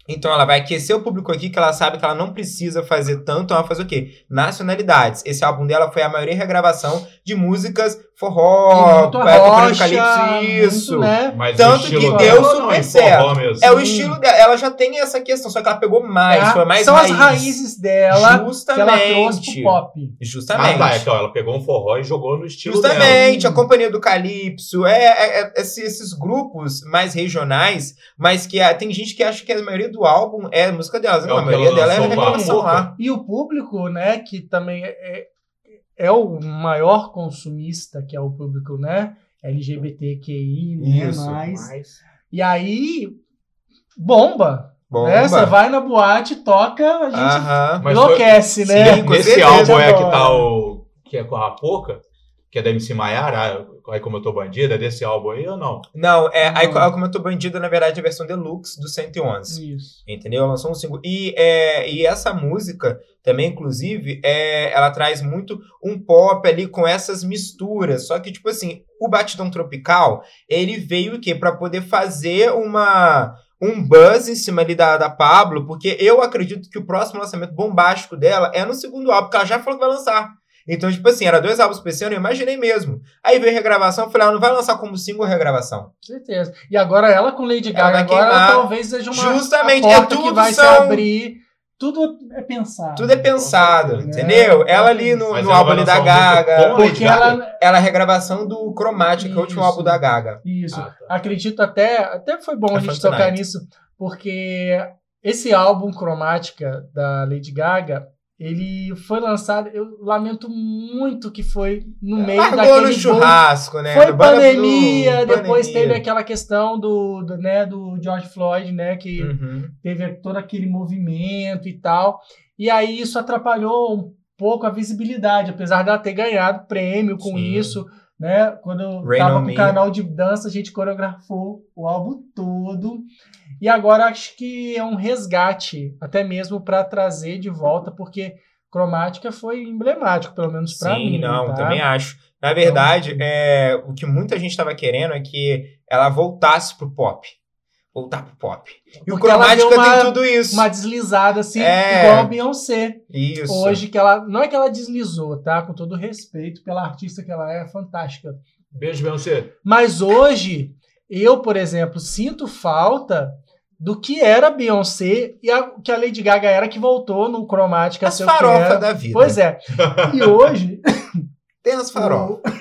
Então ela vai aquecer o público aqui, que ela sabe que ela não precisa fazer tanto, ela fazer o quê? Nacionalidades. Esse álbum dela foi a maioria regravação de músicas forró, época rocha, isso. muito, né? Mas o Tanto que dela deu não super é certo. É o estilo dela. Ela já tem essa questão, só que ela pegou mais, É, foi mais São raiz. as raízes dela que Justamente. ela trouxe pro pop. Justamente. Ah, tá. Então ela pegou um forró e jogou no estilo dela. Justamente, a Companhia do Calypso, é, é- é- esse- esses grupos mais regionais, mas que ah, tem gente que acha que a maioria do álbum é a música delas. É Não, o a que maioria ela dela é a a Boca. lá. E o público, né, que também é, é, o maior consumista, que é o público, né, LGBTQI, né, Isso. mais. Mas... E aí, bomba, Bomba. né? Você vai na boate, toca, a gente Aham. Mas enlouquece, né? Sim, com Nesse certeza, álbum é que tá o. Que é com a Poca, que é da MC Maiara, aí como eu tô bandida, é desse álbum aí ou não? Não, é, aí, como eu tô bandido, na verdade, é a versão deluxe do 111. Isso. Entendeu? Ela lançou um single. E, é, e essa música também, inclusive, é, ela traz muito um pop ali com essas misturas. Só que, tipo assim, o Batidão Tropical, ele veio o quê? Pra poder fazer uma. Um buzz em cima ali da, da Pablo, porque eu acredito que o próximo lançamento bombástico dela é no segundo álbum, porque ela já falou que vai lançar. Então, tipo assim, era dois álbuns pra esse ano, eu imaginei mesmo. Aí veio a regravação, eu falei, ah, não vai lançar como single a regravação. Certeza. E agora ela com Lady Ela Gaga, agora queimar. talvez seja uma Justamente, a é porta que tudo vai se são- abrir. Tudo é pensado. Tudo é pensado, Né? entendeu? Ela ali no, no ela álbum da Gaga. Porque Gaga? ela. Ela é a regravação do Chromatic, que é o último álbum da Gaga. Isso. Ah, tá. Acredito até. Até foi bom É a gente tocar nisso, porque esse álbum Cromática da Lady Gaga. Ele foi lançado, eu lamento muito que foi no meio Largou daquele no churrasco, né? Foi pandemia, Blue, depois pandemia. teve aquela questão do, do, né, do George Floyd, né, que Uhum. teve todo aquele movimento e tal. E aí isso atrapalhou um pouco a visibilidade, apesar dela ter ganhado prêmio com Sim. isso, né? Quando eu Rain tava o canal de dança, a gente coreografou o álbum todo. E agora acho que é um resgate, até mesmo para trazer de volta, porque Cromática foi emblemático, pelo menos para Sim, mim. não, tá? também acho. Na verdade, Então, é, o que muita gente estava querendo é que ela voltasse pro pop. Voltar pro pop. E o deu uma- tem tudo isso. Uma deslizada assim, É. igual a Beyoncé. Isso. Hoje, que ela. Não é que ela deslizou, tá? Com todo respeito pela artista que ela é, fantástica. Beijo, Beyoncé. Mas hoje, eu, por exemplo, sinto falta do que era a Beyoncé e a, que a Lady Gaga era que voltou no Chromatica a As o farofas da vida. Pois é. E hoje. Tem as farofas. o-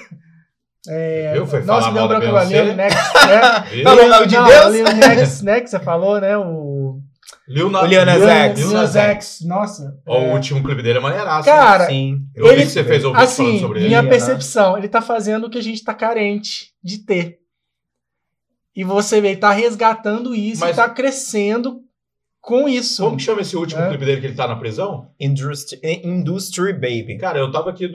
é, Eu fui nossa, falar mal da Beyoncé? Lil Nex, né? Falou mal de Não, Deus? Lil Nex, né? Que você falou, né? O. Lil Na- O Lil Nas X. Lil Nas X. Nossa. Ó, é, O último clipe dele é maneiraço. Cara, Sim. eu vi ele- que você fez o vídeo falando Assim, sobre ele. minha Aham. percepção, ele tá fazendo o que a gente tá carente de ter. E você vê, ele tá resgatando isso Mas- e tá crescendo com isso. Como que chama esse último É. clipe dele que ele tá na prisão? Industry, Industry Baby. Cara, eu tava aqui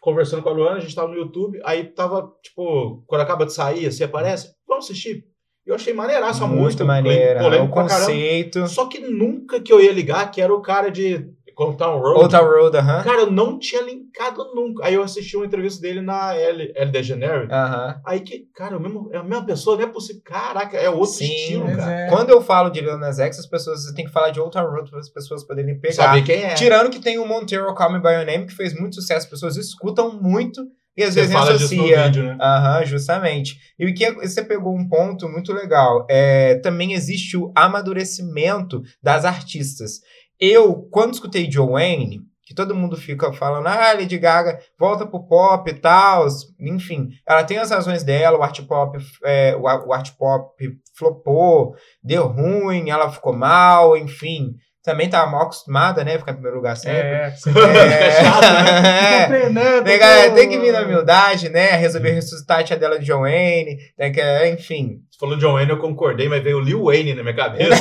conversando com a Luana, a gente tava no YouTube, aí tava, tipo, quando acaba de sair, assim, aparece, vamos assistir. Eu achei maneiraço a música. Muito maneira. O conceito. Só que nunca que eu ia ligar que era o cara de Comptown Road. Outra Road, aham. Cara, eu não tinha linkado nunca. Aí eu assisti uma entrevista dele na L, L DeGeneres. Aham. Aí que, cara, é, mesmo, é a mesma pessoa, não é possível. Caraca, é outro Sim, estilo, cara. é- Quando eu falo de Lil Nas X, as pessoas tem que falar de Outer Road para as pessoas poderem pegar. Saber quem é. Tirando que tem o Montero Call Me By Your Name, que fez muito sucesso, as pessoas escutam muito e às Você vezes fala disso no associa. vídeo, né? Aham, justamente. E o que você pegou um ponto muito legal. É, também existe o amadurecimento das artistas. Eu, quando escutei Joanne, que todo mundo fica falando, ah, Lady Gaga volta pro pop e tal, enfim, ela tem as razões dela, o art pop, é, o, o art pop flopou, deu ruim, ela ficou mal, enfim. Também tava mal acostumada, né? Ficar em primeiro lugar sempre. É, chato, É. né? Tem que, tem que vir na humildade, né? Resolver ressuscitar a tia dela de John Wayne. Tem que, enfim. Falou de John Wayne, eu concordei, mas veio o Lil Wayne na minha cabeça.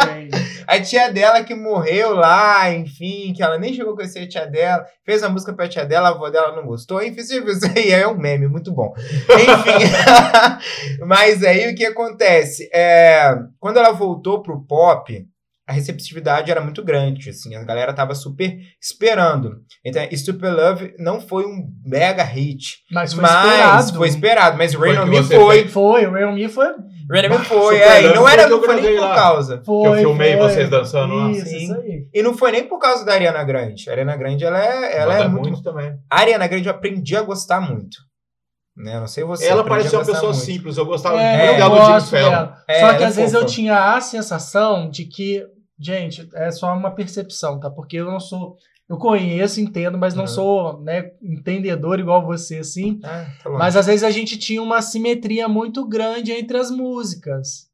A tia dela que morreu lá, enfim, que ela nem chegou a conhecer a tia dela, fez a música pra tia dela, a avó dela não gostou, enfim, isso aí é um meme, muito bom. Enfim, mas aí o que acontece? É, quando ela voltou pro pop, a receptividade era muito grande, assim, a galera tava super esperando. Então, Stupid Love não foi um mega hit, Mas foi mas esperado. foi esperado, mas Rain Foi On Me foi. Foi, o Real Me foi Running Man foi, Super é, e não foi era não foi nem por lá. causa. Foi, que eu filmei foi. vocês dançando lá. Isso, Sim. isso aí. E não foi nem por causa da Ariana Grande. A Ariana Grande, ela é, ela Manda é muito... muito também. A Ariana Grande eu aprendi a gostar muito. Né? Não sei você. Ela parecia uma pessoa muito. simples. Eu gostava É, muito eu dela do Jimmy Fallon. É, Só que é às vezes eu tinha a sensação de que, gente, é só uma percepção, tá? Porque eu não sou. Eu conheço, entendo, mas não Uhum. sou né, entendedor igual você, assim. Ah, tá. Mas às vezes a gente tinha uma simetria muito grande entre as músicas.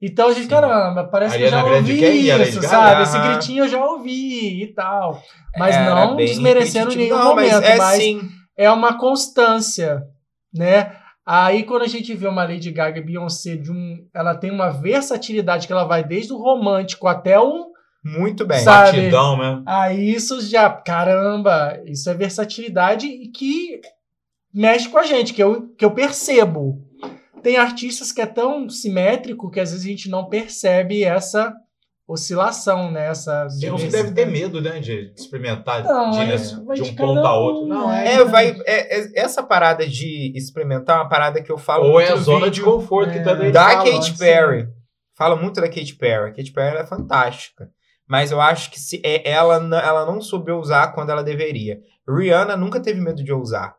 Então a gente, Sim. caramba, parece que eu já Ariana Grande ouvi isso, sabe? Esse gritinho eu já ouvi e tal. Mas Era não desmerecendo nenhum Não, momento. Mas é mas sim. é uma constância, né? Aí quando a gente vê uma Lady Gaga e Beyoncé de um, ela tem uma versatilidade que ela vai desde o romântico até um, Muito bem. Sabe? Batidão, né? aí isso já, caramba, isso é versatilidade e que mexe com a gente, que eu, que eu percebo. Tem artistas que é tão simétrico que às vezes a gente não percebe essa oscilação, né? Essa Tem uns que diversidade. devem ter medo, né? De experimentar Não, de, é, de de um ponto a um, outro. Não, né? é. É, vai, é, é- essa parada de experimentar é uma parada que eu falo Ou muito é a zona de vídeo conforto que É. também da fala, Katy assim. Perry. Fala muito da Katy Perry. A Katy Perry é fantástica. Mas eu acho que se é- ela, ela não soube usar quando ela deveria. Rihanna nunca teve medo de usar.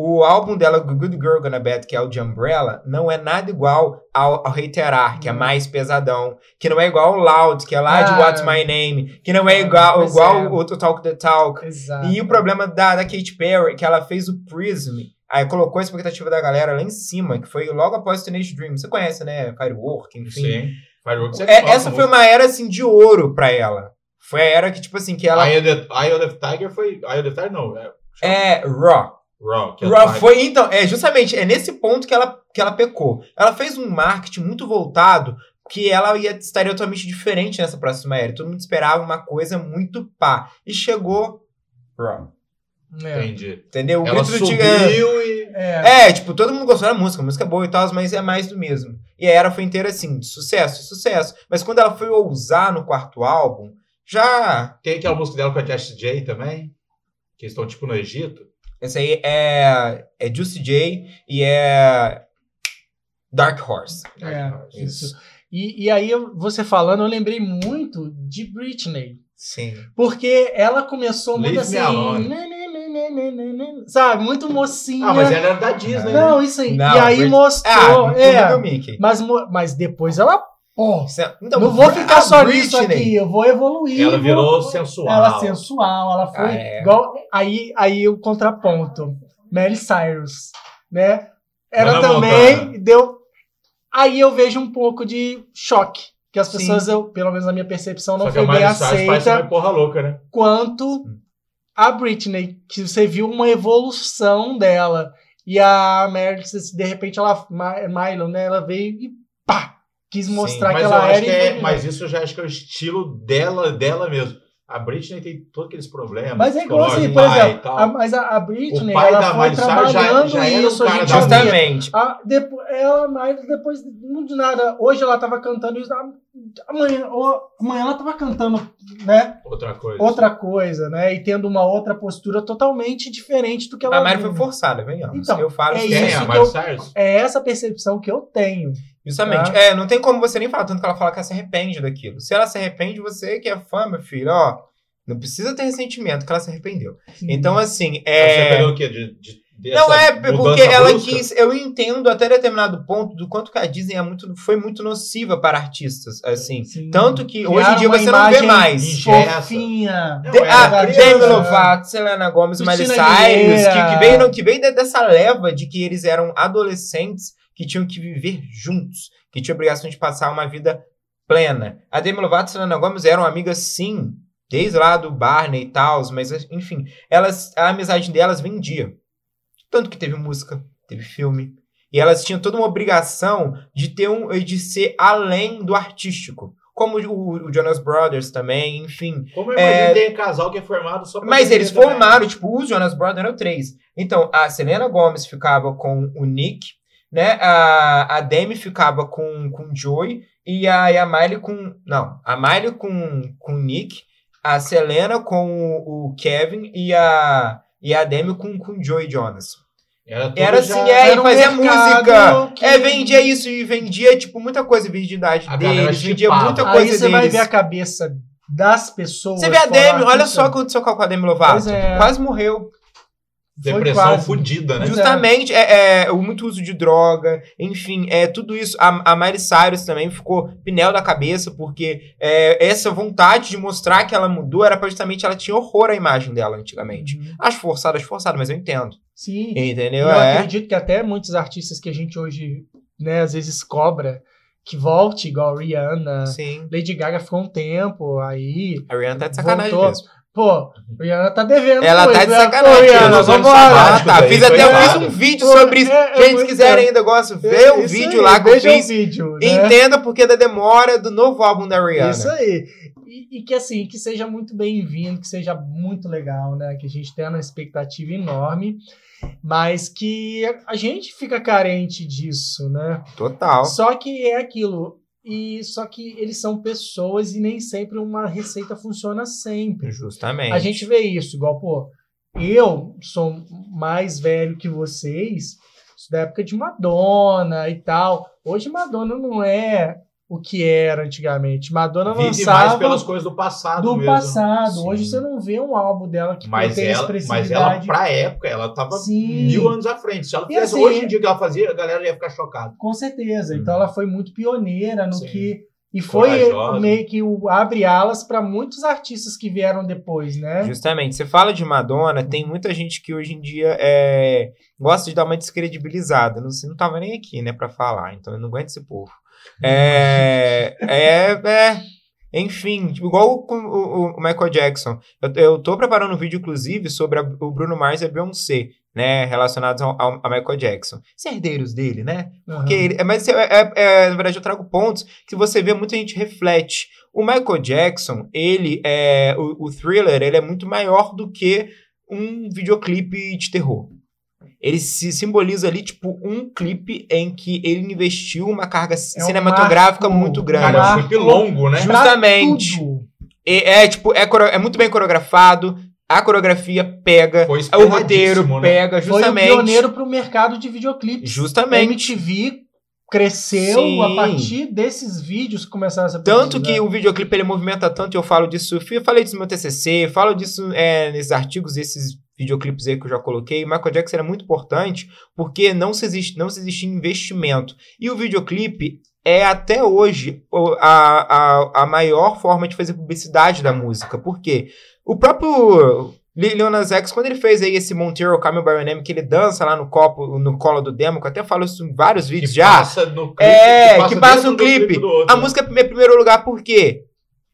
O álbum dela, Good Girl Gonna Bad, que é o de Umbrella, não é nada igual ao, ao Reiterar, que é Hum. mais pesadão. Que não é igual ao Loud, que é lá de Ah. What's My Name. Que não é Ah, igual, igual é. o outro Talk the Talk. Exato. E o problema da, da Katy Perry, que ela fez o Prism, aí colocou a expectativa da galera lá em cima, que foi logo após Teenage Dream. Você conhece, né? Firework, enfim. Sim. Fireworks é essa foi uma era, assim, de ouro pra ela. Foi a era que, tipo assim, que ela... Eye of the, Eye of the Tiger foi. Eye of the Tiger não. É, É, Raw. Raw. que é Raw foi, então, é justamente, é nesse ponto que ela, que ela pecou. Ela fez um marketing muito voltado que ela ia estaria totalmente diferente nessa próxima era. Todo mundo esperava uma coisa muito pá. E chegou Raw. É. Entendi. Entendeu? O Ela grito do subiu Tigre- e. É. É, tipo, todo mundo gostou da música, a música é boa e tal, mas é mais do mesmo. E a era foi inteira assim, de sucesso, sucesso. Mas quando ela foi ousar no quarto álbum, já. Tem aquela música dela com a Jessie J também. Que estão tipo no Egito. Essa aí é, é Juicy J e é Dark Horse. É, isso. E, e aí, você falando, eu lembrei muito de Britney. Sim. Porque ela começou muito assim. né, né, né, né, né, né, né, Sabe? Muito mocinha. Ah, mas ela era da Disney, né? Não, isso aí. Não, e aí mostrou. Ah, é, mas, mas depois ela. Pô, Então, não vou ficar só nisso Britney- aqui, eu vou evoluir. Ela virou vou- sensual. Ela sensual, ela foi Ah, é. igual. Aí, aí o contraponto. Miley Cyrus, né? Era Hannah também. Montana. Deu. Aí eu vejo um pouco de choque. Que as pessoas, eu, pelo menos na minha percepção, não Só que a foi bem aceita uma porra louca, né? quanto a Britney, que você viu uma evolução dela. E a Meryl, de repente, ela, Milo, né? Ela veio e pá! Quis Sim, mostrar Mas que ela era. que é, mas isso eu já acho que é o estilo dela, dela mesmo. A Britney tem todos aqueles problemas. Mas é igual assim, por exemplo, a, mas a, a Britney, O pai ela da foi Miley Cyrus já- trabalhando já era um isso, a cara gente. Justamente. Ah, depois, ela, mas depois, não de nada, hoje ela tava cantando isso, amanhã, ou- amanhã ela tava cantando, né, Outra coisa. outra coisa, né, e tendo uma outra postura totalmente diferente do que ela A Mari foi forçada, venhamos. Então, eu falo é isso. Quem? isso a que Miley eu- Cyrus? É essa percepção que eu tenho. Justamente. Tá. É, não tem como você nem falar, tanto que ela fala que ela se arrepende daquilo. Se ela se arrepende, você que é fã, meu filho, ó, não precisa ter ressentimento que ela se arrependeu. Então, assim, Você é. perdeu o quê? De, de, dessa Não é, porque ela brusca? quis. Eu entendo até determinado ponto do quanto que a Disney é muito, foi muito nociva para artistas. Assim. Sim. Tanto que hoje em dia você não vê mais. Fofinha. Não, De, é, ah, Demi? Lovato, Selena Gomez, Miley Cyrus, que, que veio, no- que veio de- dessa leva de que eles eram adolescentes que tinham que viver juntos, que tinham obrigação de passar uma vida plena. A Demi Lovato e Selena Gomez eram amigas, sim, desde lá do Barney e tal, mas enfim, elas, a amizade delas vendia. Tanto que teve música, teve filme, e elas tinham toda uma obrigação de ter um, de ser além do artístico. Como o, o Jonas Brothers também, enfim. Como eu É, tem casal que é formado só pra Mas eles também. formaram, tipo, os Jonas Brothers eram três. Então, a Selena Gomez ficava com o Nick, né? A, a Demi ficava com, com o Joey e a, e a Miley com... Não, a Miley com, com o Nick, a Selena com o, o Kevin e a, e a Demi com, com o Joey Jonas. Era, Era já- assim, é, era e um fazia música. que- É, vendia isso e vendia, tipo, muita coisa, virgindade A galera deles, vendia chipava. muita Aí coisa você deles. vai ver a cabeça das pessoas. Você vê a Demi, olha só o que aconteceu com a Demi Lovato. É. Quase morreu. Depressão fudida, né? Justamente, é, é, o muito uso de droga, enfim, é tudo isso. A, a Miley Cyrus também ficou pinel da cabeça, porque é, essa vontade de mostrar que ela mudou era pra justamente ela tinha horror à imagem dela antigamente. Uhum. Acho forçado, acho forçado, mas eu entendo. Sim. Entendeu? Eu é. acredito que até muitos artistas que a gente hoje, né, às vezes cobra, que volte, igual Rihanna, Sim. Lady Gaga ficou um tempo aí. A Rihanna tá de sacanagem Voltou. mesmo. Pô, Rihanna tá devendo. Ela coisa, tá de né? sacanagem. Pô, Ela tá de sacanagem. Ah, tá. daí Fiz foi até eu errado. fiz um vídeo Pô, sobre isso. é- é Gente, se quiserem ainda, gosto, vê É o vídeo aí, lá que eu o fiz. vídeo, né? Entenda porque da demora do novo álbum da Rihanna. Isso aí. E, e que assim, que seja muito bem-vindo, que seja muito legal, né? Que a gente tenha uma expectativa enorme, mas que a gente fica carente disso, né? Total. Só que é aquilo. E só que eles são pessoas e nem sempre uma receita funciona sempre. Justamente. A gente vê isso, igual, pô, eu sou mais velho que vocês, da época de Madonna e tal. Hoje Madonna não é o que era antigamente. Madonna Vive lançava mais pelas coisas do passado do mesmo. passado. Sim. Hoje você não vê um álbum dela que Mas tem ela, mas ela, expressividade. pra época, ela tava Sim. mil anos à frente. Se ela E fizesse assim, hoje em dia o que ela fazia, a galera ia ficar chocada. Com certeza. Hum. Então ela foi muito pioneira no Sim. que. E foi Corajosa. meio que o abre alas para muitos artistas que vieram depois, né? Justamente. Você fala de Madonna, tem muita gente que hoje em dia é, gosta de dar uma descredibilizada. Não, você não tava nem aqui, né, pra falar, então eu não aguento esse povo. É. É. é enfim, igual com o, o Michael Jackson. Eu, eu tô preparando um vídeo, inclusive, sobre a- o Bruno Mars e a Beyoncé, né? Relacionados ao, ao- a Michael Jackson. Ser herdeiros dele, né? Porque Aham. ele, é, mas é, é- é, na verdade eu trago pontos que você vê muita gente reflete. O Michael Jackson, ele é o, o thriller, ele é muito maior do que um videoclipe de terror. Ele se simboliza ali tipo um clipe em que ele investiu uma carga um cinematográfica marco, muito grande. Cara, é um clipe longo, né? Justamente. É, é, tipo é, é muito bem coreografado, a coreografia pega, o roteiro né? pega, Foi o justamente. pioneiro pro mercado de videoclipes. A Justamente. MTV cresceu Sim. a partir desses vídeos que começaram a ser Tanto que né? o videoclipe ele movimenta tanto, e eu falo disso, eu falei disso no meu TCC, falo disso é, nesses artigos, esses videoclipes aí que eu já coloquei. O Michael Jackson era muito importante porque não se existe, não se existia investimento. E o videoclipe é até hoje a, a, a maior forma de fazer publicidade da música. Por quê? O próprio Lil Lil Nas X, quando ele fez aí esse Montero Camel by Name, que ele dança lá no copo, no colo do demo, que eu até falo isso em vários vídeos Que já. passa no clipe, É, que passa dentro um do clipe. outro, A né? música é em primeiro lugar por quê?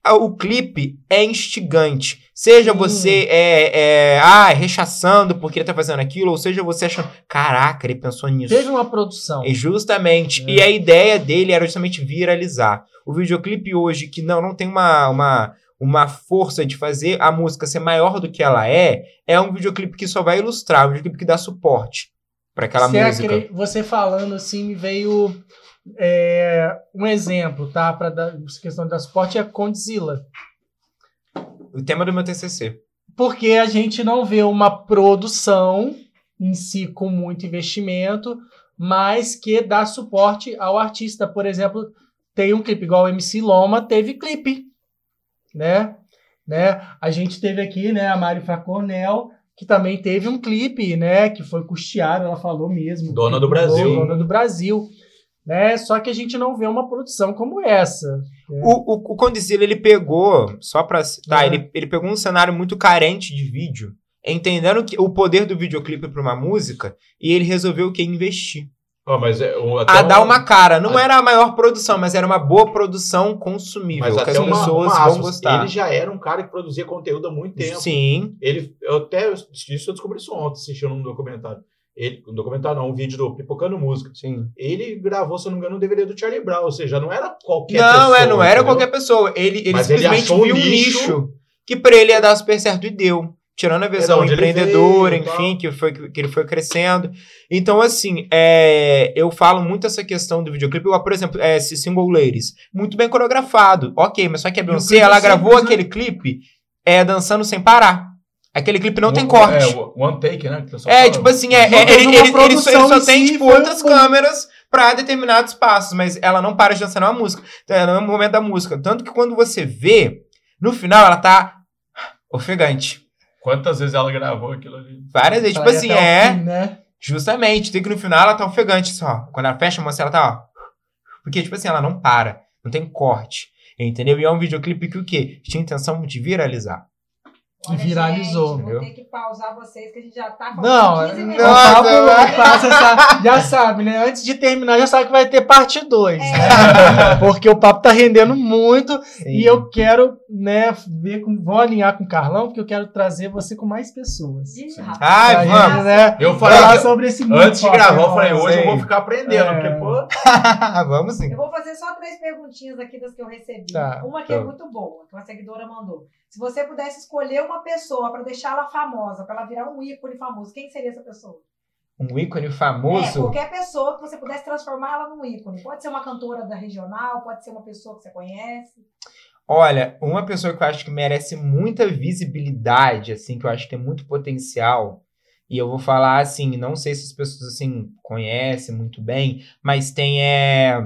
A- O clipe é instigante. Seja Sim. você é, é, ah, rechaçando porque ele tá fazendo aquilo, ou seja você achando, caraca, ele pensou nisso. Teve uma produção. E justamente. É. E a ideia dele era justamente viralizar. O videoclipe hoje, que não, não tem uma, uma, uma força de fazer a música ser maior do que ela é, é um videoclipe que só vai ilustrar, um videoclipe que dá suporte para aquela Você música. acre- Você falando assim, me veio é, um exemplo, tá? Para dar questão da suporte é a Condzilla. O tema do meu TCC. Porque a gente não vê uma produção em si com muito investimento, mas que dá suporte ao artista. Por exemplo, tem um clipe igual o MC Loma, teve clipe, né? né? A gente teve aqui, né, a Mari Cornel, que também teve um clipe, né, que foi custeado, ela falou mesmo. Dona do Brasil. Dona do Brasil. Né? Só que a gente não vê uma produção como essa. O, o, o Condizila, ele pegou, só pra citar, É. ele, ele pegou um cenário muito carente de vídeo, entendendo que, o poder do videoclipe pra uma música, e ele resolveu o que? Investir. Mas é, um- até A dar uma cara. Não a- era a maior produção, mas era uma boa produção consumível, Mas que até as uma, pessoas uma vão gostar. Ele já era um cara que produzia conteúdo há muito tempo. Sim, Ele, eu até isso eu descobri isso ontem, assistindo um documentário. Ele, um documentário não, um vídeo do Pipocando Música. sim. Ele gravou, se eu não me engano, um DVD do Charlie Brown, ou seja, não era qualquer não, pessoa. é, não era entendeu? qualquer pessoa. Ele, ele Mas ele simplesmente um viu um nicho. nicho que pra ele ia dar super certo e deu. Tirando a visão ele empreendedora, veio enfim, que, foi, que ele foi crescendo. Então, assim, é, eu falo muito essa questão do videoclipe. Por exemplo, é, esse Single Ladies, muito bem coreografado. Ok, mas só que a Beyoncé, ela é gravou né? aquele clipe é, dançando sem parar. Aquele clipe não tem One- corte. É, o One Take, né? o É, tipo assim, é, é, tem ele, ele, ele só, ele só em tem, si, tipo, outras um- câmeras pra determinados passos, mas ela não para de dançar na música. Então, é no momento da música. Tanto que quando você vê, no final ela tá ofegante. Quantas vezes ela gravou aquilo ali? Várias vezes, tipo assim, o é. fim, né? Justamente, tem que no final ela tá ofegante só. Quando ela fecha a moça, ela tá, ó. Porque, tipo assim, ela não para. Não tem corte. Entendeu? E é um videoclipe que o quê? Tinha intenção de viralizar. E viralizou. Gente, vou Entendeu? ter que pausar vocês, que a gente já tá falando Não, 15 o minutos. Passa essa- já sabe, né? Antes de terminar, já sabe que vai ter parte 2, É. né? Porque o papo tá rendendo muito Sim. e eu quero, né, ver com, vou alinhar com o Carlão, porque eu quero trazer você com mais pessoas. Ai, vamos. gente, né, Eu falei falar sobre esse mundo Antes de gravar, eu né? falei, hoje eu vou ficar aprendendo, É. porque, pô, vamos sim. Eu vou fazer só três perguntinhas aqui das que eu recebi. Tá. Uma que é Tá. muito boa, que uma seguidora mandou. Se você pudesse escolher uma pessoa pra deixá-la famosa, pra ela virar um ícone famoso, quem seria essa pessoa? Um ícone É, famoso. qualquer pessoa que você pudesse transformar ela num ícone. Pode ser uma cantora da regional, pode ser uma pessoa que você conhece. Olha, uma pessoa que eu acho que merece muita visibilidade, assim, que eu acho que tem muito potencial, e eu vou falar assim, não sei se as pessoas assim conhecem muito bem, mas tem é,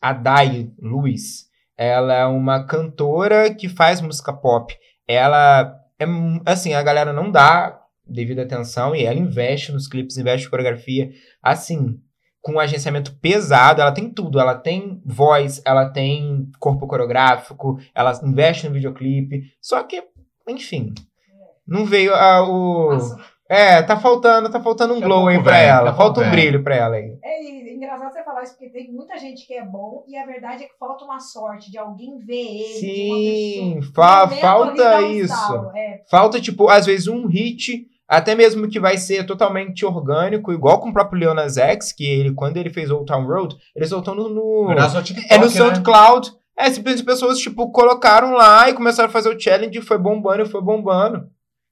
a Dai Luz. Ela é uma cantora que faz música pop. Ela é assim, a galera não dá devida atenção e ela investe nos clipes, investe em coreografia, assim, com um agenciamento pesado, ela tem tudo, ela tem voz, ela tem corpo coreográfico, ela investe no videoclipe, só que, enfim, não veio a, o... Nossa, É, tá faltando, tá faltando um a glow aí pouco pra ela, a falta um brilho pra ela aí. É e- engraçado você falar isso, porque tem muita gente que é bom e a verdade é que falta uma sorte de alguém ver ele. Sim, de uma pessoa. fa- ali falta um isso. é. Falta, tipo, às vezes um hit, até mesmo que vai ser totalmente orgânico, igual com o próprio Leonas X, que ele, quando ele fez Old Town Road, ele soltou no... no- TikTok, É no né? SoundCloud. É, simplesmente pessoas, tipo, colocaram lá e começaram a fazer o challenge, foi bombando e foi bombando.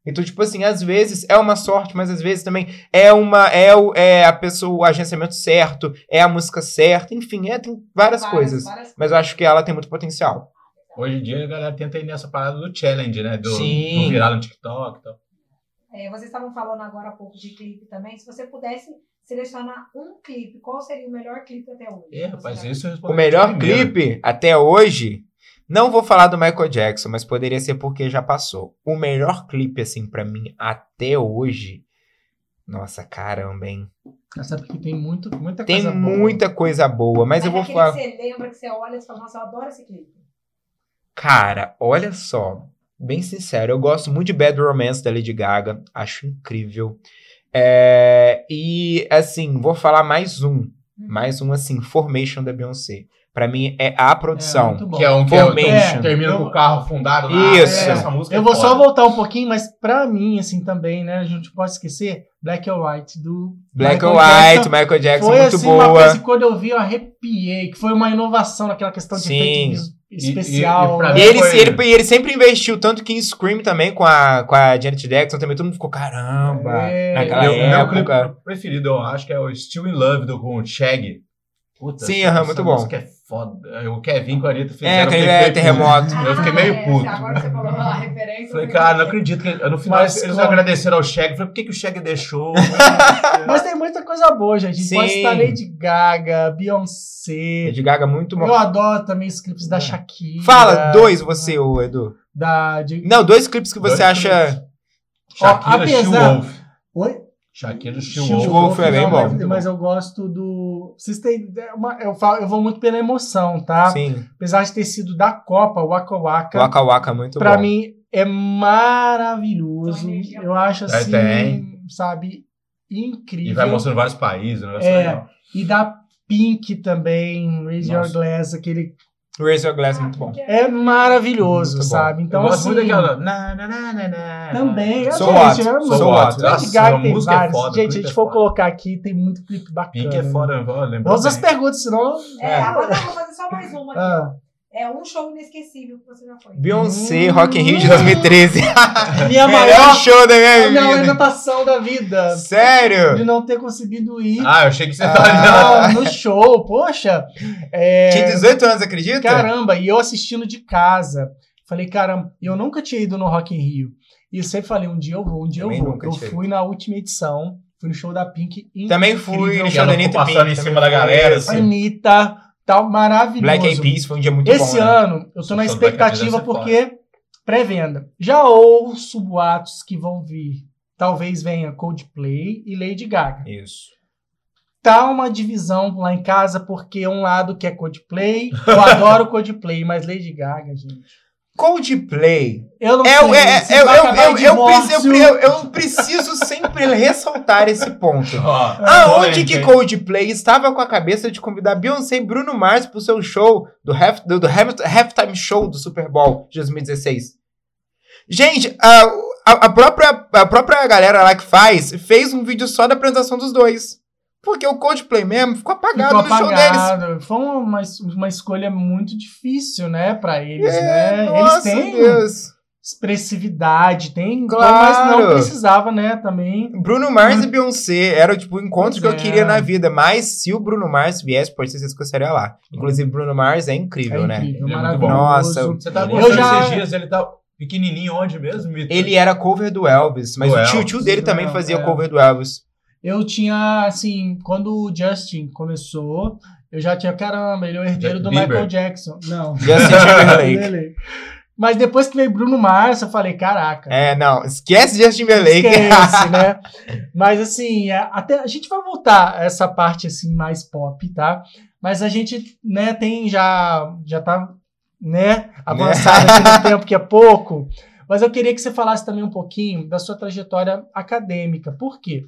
Então, tipo assim, às vezes é uma sorte, mas às vezes também é uma. É, o, é a pessoa, o agenciamento certo, é a música certa, enfim, é, tem várias, coisas. várias Mas eu acho que ela tem muito potencial. Hoje em dia a galera tenta ir nessa parada do challenge, né? Do, Sim. do virar no TikTok e tal. É, vocês estavam falando agora há pouco de clipe também. Se você pudesse selecionar um clipe, qual seria o melhor clipe até hoje? É, rapaz, isso eu O melhor primeiro. clipe até hoje. Não vou falar do Michael Jackson, mas poderia ser porque já passou. O melhor clipe, assim, pra mim, até hoje. Nossa, caramba, hein? Sabe que tem muito, muita Tem coisa boa. muita coisa boa, mas é eu vou aquele falar. que você lembra, que você olha e você fala, nossa, eu adoro esse clipe. Cara, olha só. Bem sincero, eu gosto muito de Bad Romance da Lady Gaga. Acho incrível. É, e, assim, vou falar mais um. Mais um, assim, Formation da Beyoncé. Pra mim, é a É, produção. muito bom. Que é um que é, Formation. que termina Eu- com o carro afundado. na Isso. Essa música Eu é vou só foda. voltar um pouquinho, mas pra mim, assim, também, né? A gente pode esquecer Black or White do Black Michael or White, Jackson. Michael Jackson, Foi muito assim, uma boa. coisa que quando eu vi, eu arrepiei, que foi uma inovação naquela questão de Sim. vis- E- especial. e pra né? mim E ele, foi- ele, e ele sempre investiu, tanto que em Scream também, com a, com a Janet Jackson, também todo mundo ficou, caramba, É, naquela Meu, meu época. clipe preferido, eu acho, que é o Still in Love do com o Shaggy. Puta, Sim, essa muito bom. música é foda. O Kevin com a Anitta É, fizeram aquele um é, terremoto. Eu fiquei meio é, puto. Agora você falou a referência. Falei, eu cara, não acredito que no final Mas eles como- agradeceram ao Shaggy. Falei, por que, que o Shaggy deixou? Mas tem muita coisa boa, gente. Sim. pode citar Lady Gaga, Beyoncé. Lady Gaga muito bom. Eu adoro também os clipes da É. Shakira. Fala dois você, ô Edu. Da, de... Não, dois clipes que você Dois acha. clipes. Shakira, Ó, apesar-. Oi? Shakira. Wolf é bem bom. Mas, mas eu gosto do. Vocês têm. é uma- eu, falo, eu vou muito pela emoção, tá? Sim, Apesar de ter sido da Copa, o Waka Waka. Waka Waka muito pra bom. mim é maravilhoso. Eu acho É, assim, tem. sabe, incrível. E vai mostrando vários países. Negócio É. legal. E da Pink também, Raise Your. Glass, aquele. Raise Your Glass muito bom. É maravilhoso, Muito bom. sabe? Então, eu gosto assim. muito daquela. Na, na, na, na, na. Também. So gente, what? é So muito- what? Lady Nossa, Gaga a tem música é vários. foda, o gente, a clipe gente é for foda. colocar aqui, tem muito clipe bacana. Pink é foda, eu lembro. Vamos às perguntas, senão. É, agora eu vou fazer só mais uma aqui. Ah. É um show inesquecível que você já foi. Beyoncé, Hum. Rock in Rio de 2013. minha maior. show da minha A minha vida. lamentação da vida. De Sério? não ter conseguido ir Ah, eu achei que você Ah. tá no show. Poxa. É, Tinha 18 anos, acredita? Caramba, e eu assistindo de casa. Falei, caramba, eu nunca tinha ido no Rock in Rio. E eu sempre falei, um dia eu vou, um dia Também eu vou. nunca Eu fui na última edição, fui no show da Pink. Também fui no show da Anitta passando Pink, em cima da galera, assim. Anitta, tal, maravilhoso. Black Eyed Peas foi um dia muito Esse bom. né? ano, eu tô na expectativa porque pré-venda. Já ouço boatos que vão vir. Talvez venha Coldplay e Lady Gaga. Isso. Tá uma divisão lá em casa porque um lado quer Coldplay, eu adoro Coldplay, mas Lady Gaga, gente. Coldplay. Eu não É, sei. é, é, eu, vai eu, eu, eu, preciso, eu, eu preciso sempre ressaltar esse ponto. Aonde polêmica, que? Coldplay estava com a cabeça de convidar Beyoncé e Bruno Mars pro seu show do, half, do, do half- halftime show do Super Bowl de 2016? Gente, a, a, a própria, a própria galera lá que faz fez um vídeo só da apresentação dos dois. Porque o Coldplay mesmo ficou apagado Ficou no show deles. apagado. Foi uma, uma escolha muito difícil, né, pra eles, É, né? nossa eles têm Deus. expressividade, tem, Claro. mas não precisava, né, também. Bruno Mars e Beyoncé era tipo o encontro Pois que eu é. queria na vida. Mas se o Bruno Mars viesse, pode ser certeza que eu estaria lá. Inclusive, Bruno Mars é incrível, É né? incrível, Ele é. Nossa, Você tá Eu mostrando já- esses dias, ele tá pequenininho onde mesmo? Vitor? Ele era cover do Elvis, mas Do o tio, Elvis. tio dele também fazia é. cover do Elvis. Eu tinha, assim, quando o Justin começou, eu já tinha, caramba, ele é o herdeiro do Bieber. Michael Jackson. Não. Justin Timberlake. Mas depois que veio Bruno Mars, eu falei, caraca. É, não, esquece Justin Timberlake. Esquece, né? Mas assim, é, até a gente vai voltar a essa parte assim mais pop, tá? Mas a gente, né, tem já já tá, né, avançado aqui no tempo que é pouco. Mas eu queria que você falasse também um pouquinho da sua trajetória acadêmica. Por quê?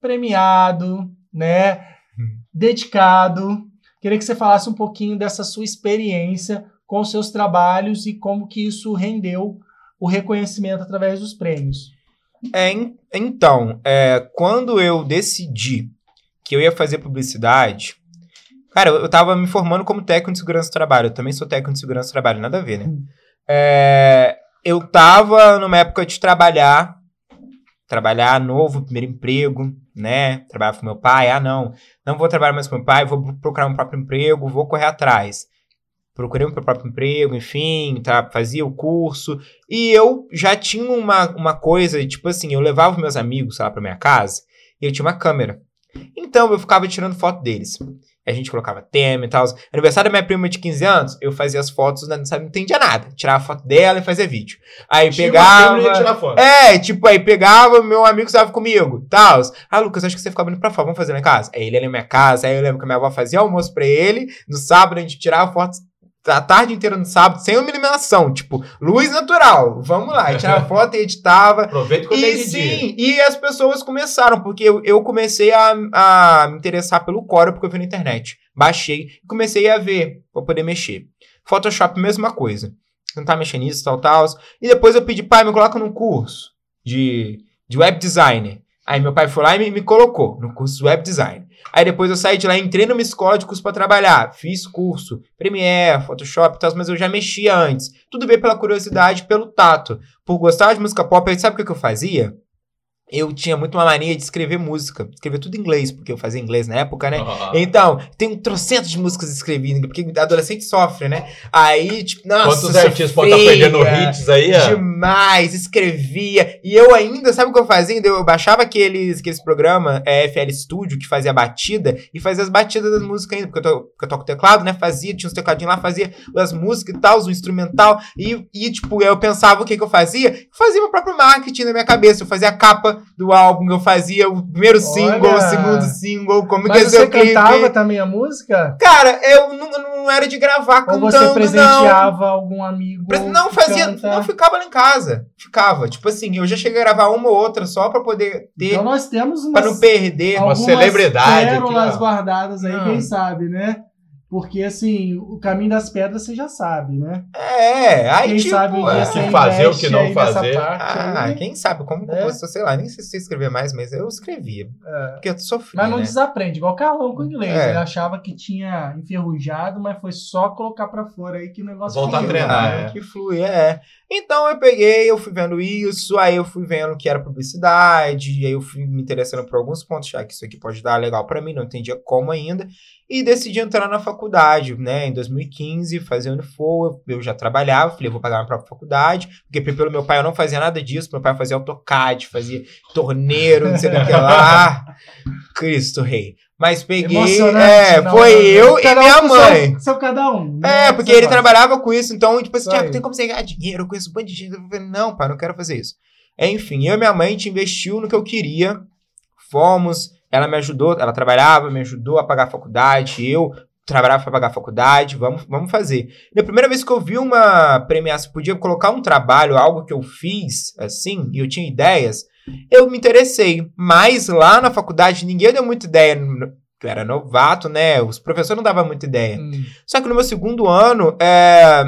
Premiado, né? Hum. Dedicado. Queria que você falasse um pouquinho dessa sua experiência com os seus trabalhos e como que isso rendeu o reconhecimento através dos prêmios. É, en- então, é, quando eu decidi que eu ia fazer publicidade, cara, eu, eu tava me formando como técnico de segurança do trabalho. Eu também sou técnico de segurança do trabalho, nada a ver, né? Hum. É, eu tava numa época de trabalhar, trabalhar novo, primeiro emprego, né? Trabalhar com meu pai, ah, não, não vou trabalhar mais com meu pai, vou procurar um próprio emprego, vou correr atrás. Procurei o meu próprio emprego, enfim, tá, fazia o curso. E eu já tinha uma, uma coisa, tipo assim, eu levava meus amigos lá pra minha casa e eu tinha uma câmera. Então eu ficava tirando foto deles. A gente colocava tema e tal. Aniversário da minha prima de 15 anos, eu fazia as fotos, não, sabe, não entendia nada. Tirava foto dela e fazia vídeo. Aí Tinha pegava. É, tipo, aí pegava, meu amigo estava comigo, tal. Ah, Lucas, acho que você fica bonito pra fora, vamos fazer na casa? Aí ele ia na minha casa, aí eu lembro que a minha avó fazia almoço pra ele, no sábado a gente tirava fotos a tarde inteira no sábado, sem iluminação, tipo, luz natural, vamos lá, tirava foto e editava. Aproveita quando E é de dia. sim, e as pessoas começaram, porque eu, eu comecei a, a me interessar pelo Corel, porque eu vi na internet. Baixei comecei a ver, pra poder mexer. Photoshop, mesma coisa. Tentar mexer nisso, tal, tal. E depois eu pedi, pai, me coloca num curso de, de web designer. Aí meu pai foi lá e me, me colocou no curso de web design. Aí depois eu saí de lá, entrei numa escola de curso para trabalhar. Fiz curso, Premiere, Photoshop e tal, mas eu já mexia antes. Tudo veio pela curiosidade, pelo tato. Por gostar de música pop, aí sabe o que que eu fazia? Eu tinha muito uma mania de escrever música. Escrever tudo em inglês, porque eu fazia inglês na época, né? Ah. Então, tem um trocentos de músicas escrevidas, porque adolescente sofre, né? Aí, tipo, nossa, Quantos artistas podem estar perdendo hits aí? ó? Demais, escrevia. E eu ainda, sabe o que eu fazia? Eu baixava aqueles, aqueles programas é, FL Studio que fazia batida e fazia as batidas das músicas ainda, porque eu, to, porque eu toco teclado, né? Fazia, tinha uns tecladinhos lá, fazia as músicas e tal, o instrumental. E, e, tipo, eu pensava o que, que eu fazia? Eu fazia meu próprio marketing na minha cabeça. Eu fazia a capa do álbum, eu fazia o primeiro single, o Olha! segundo single, como que Mas ser você clipe. cantava também a música? Cara, eu não, não era de gravar Ou cantando, você não. presenteava algum amigo? Não que fazia, canta? não ficava lá em casa. Ficava. Tipo assim, eu já cheguei a gravar uma ou outra só pra poder ter, Então nós temos pra umas, não perder. Uma celebridade aqui, pérolas ó. guardadas aí, Não. quem sabe, né? Porque, assim, o caminho das pedras você já sabe, né? É, aí quem tipo, sabe é, que fazer, o que não fazer. parte ah, aí. quem sabe como É. compositor, sei lá, nem sei se escrever mais, mas eu escrevia. É. Porque eu sofri, Mas não né? desaprende, igual o Carlão com o inglês. É. Ele achava que tinha enferrujado, mas foi só colocar pra fora aí que o negócio Voltar a treinar, né? é. Que flui, é. Então eu peguei, eu fui vendo isso, aí eu fui vendo que era publicidade, aí eu fui me interessando por alguns pontos, já que isso aqui pode dar legal pra mim, não entendia como ainda. e decidi entrar na faculdade, né, em 2015, fazer Unifor, eu já trabalhava, falei, vou pagar minha própria faculdade, porque pelo meu pai eu não fazia nada disso, meu pai fazia AutoCAD, fazia torneiro, não sei o que lá, Cristo Rei. Mas peguei, é, não, foi não, eu e minha mãe. Seu, seu cada um. Né? É, porque ele faz. trabalhava com isso, então, tipo assim, Tiago, tem como você ganhar dinheiro com isso, um monte de gente. Eu falei, não, pai, não quero fazer isso. Enfim, eu e minha mãe, a gente investiu no que eu queria, fomos, ela me ajudou, ela trabalhava, me ajudou a pagar a faculdade, eu trabalhava para pagar a faculdade, vamos, vamos fazer. E a primeira vez que eu vi uma premiação, podia colocar um trabalho, algo que eu fiz, assim, e eu tinha ideias, eu me interessei. Mas lá na faculdade ninguém deu muita ideia. Eu era novato, né? Os professores não davam muita ideia. Hum. Só que no meu segundo ano, é,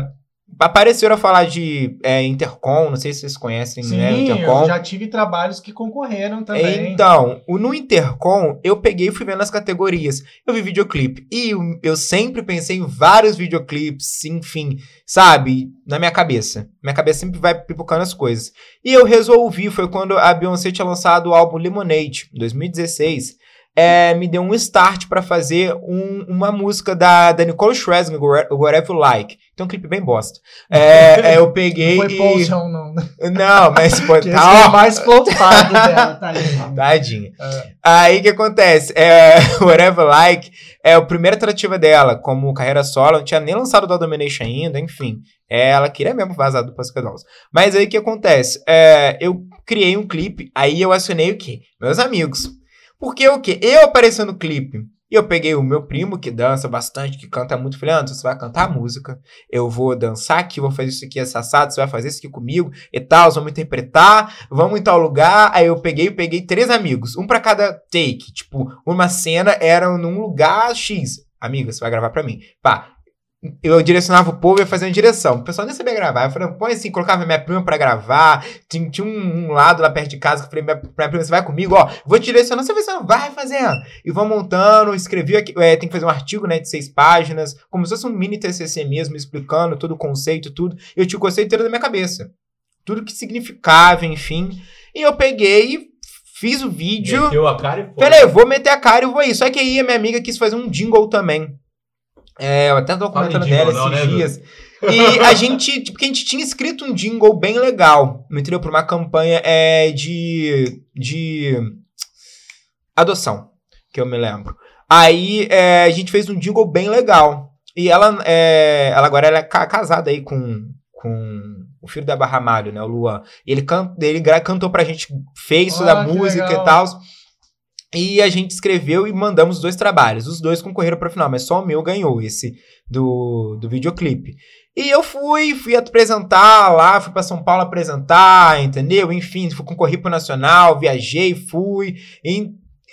Apareceram a falar de é, Intercom, não sei se vocês conhecem, Sim, né? Intercom. Eu já tive trabalhos que concorreram também. Então, no Intercom, eu peguei e fui vendo as categorias. Eu vi videoclipe. E eu, eu sempre pensei em vários videoclipes, enfim, sabe? Na minha cabeça. Minha cabeça sempre vai pipocando as coisas. E eu resolvi, foi quando a Beyoncé tinha lançado o álbum Lemonade, em 2016 é, me deu um start para fazer um, uma música da, da Nicole Scherzinger, Whatever You Like. Tem um clipe bem bosta. É, é, eu peguei não foi e... Potion, não. Não, mas pode... tá, ó. mais flopado dela, tá Tadinha. É. Aí o que acontece? É, Whatever Like é a primeira tentativa dela como carreira solo. Não tinha nem lançado o Domination ainda, enfim. Ela queria mesmo vazar do Dolls. Mas aí o que acontece? É, eu criei um clipe, aí eu acionei o quê? Meus amigos. Porque o quê? Eu apareci no clipe. E eu peguei o meu primo, que dança bastante, que canta muito. Falei, Anderson, você vai cantar música. Eu vou dançar aqui, vou fazer isso aqui assado, você vai fazer isso aqui comigo e tal. Vamos interpretar, vamos em tal lugar. Aí eu peguei, peguei três amigos, um para cada take. Tipo, uma cena era num lugar X. Amiga, você vai gravar para mim. Pá, eu direcionava o povo e ia fazendo direção. O pessoal nem sabia gravar. Eu falei, põe assim, colocava minha prima pra gravar. Tinha, tinha um, um, lado lá perto de casa que eu falei, minha, minha prima, você vai comigo, ó, vou te direcionando, você vai, vai fazendo. E vou montando, escrevi aqui, é, tem que fazer um artigo, né, de seis páginas, como se fosse um mini TCC mesmo, explicando todo o conceito, tudo. Eu tinha o conceito inteiro da minha cabeça. Tudo que significava, enfim. E eu peguei e fiz o vídeo. Meteu a cara e foi. Falei, vou meter a cara e vou ir. Só que aí a minha amiga quis fazer um jingle também. É, eu até tô comentando dela não, esses né, dias. E a gente, tipo, que a gente tinha escrito um jingle bem legal, entendeu? Pra uma campanha é, de, de adoção, que eu me lembro. Aí é, a gente fez um jingle bem legal. E ela, é, ela agora ela é casada aí com, com o filho da Barra Malho, né? O Luan. E ele, can, ele cantou pra gente, fez da música legal. e tal. E a gente escreveu e mandamos os dois trabalhos. Os dois concorreram para o final, mas só o meu ganhou, esse do, do videoclipe. E eu fui, fui apresentar lá, fui para São Paulo apresentar, entendeu? Enfim, fui concorrer para o Nacional, viajei, fui.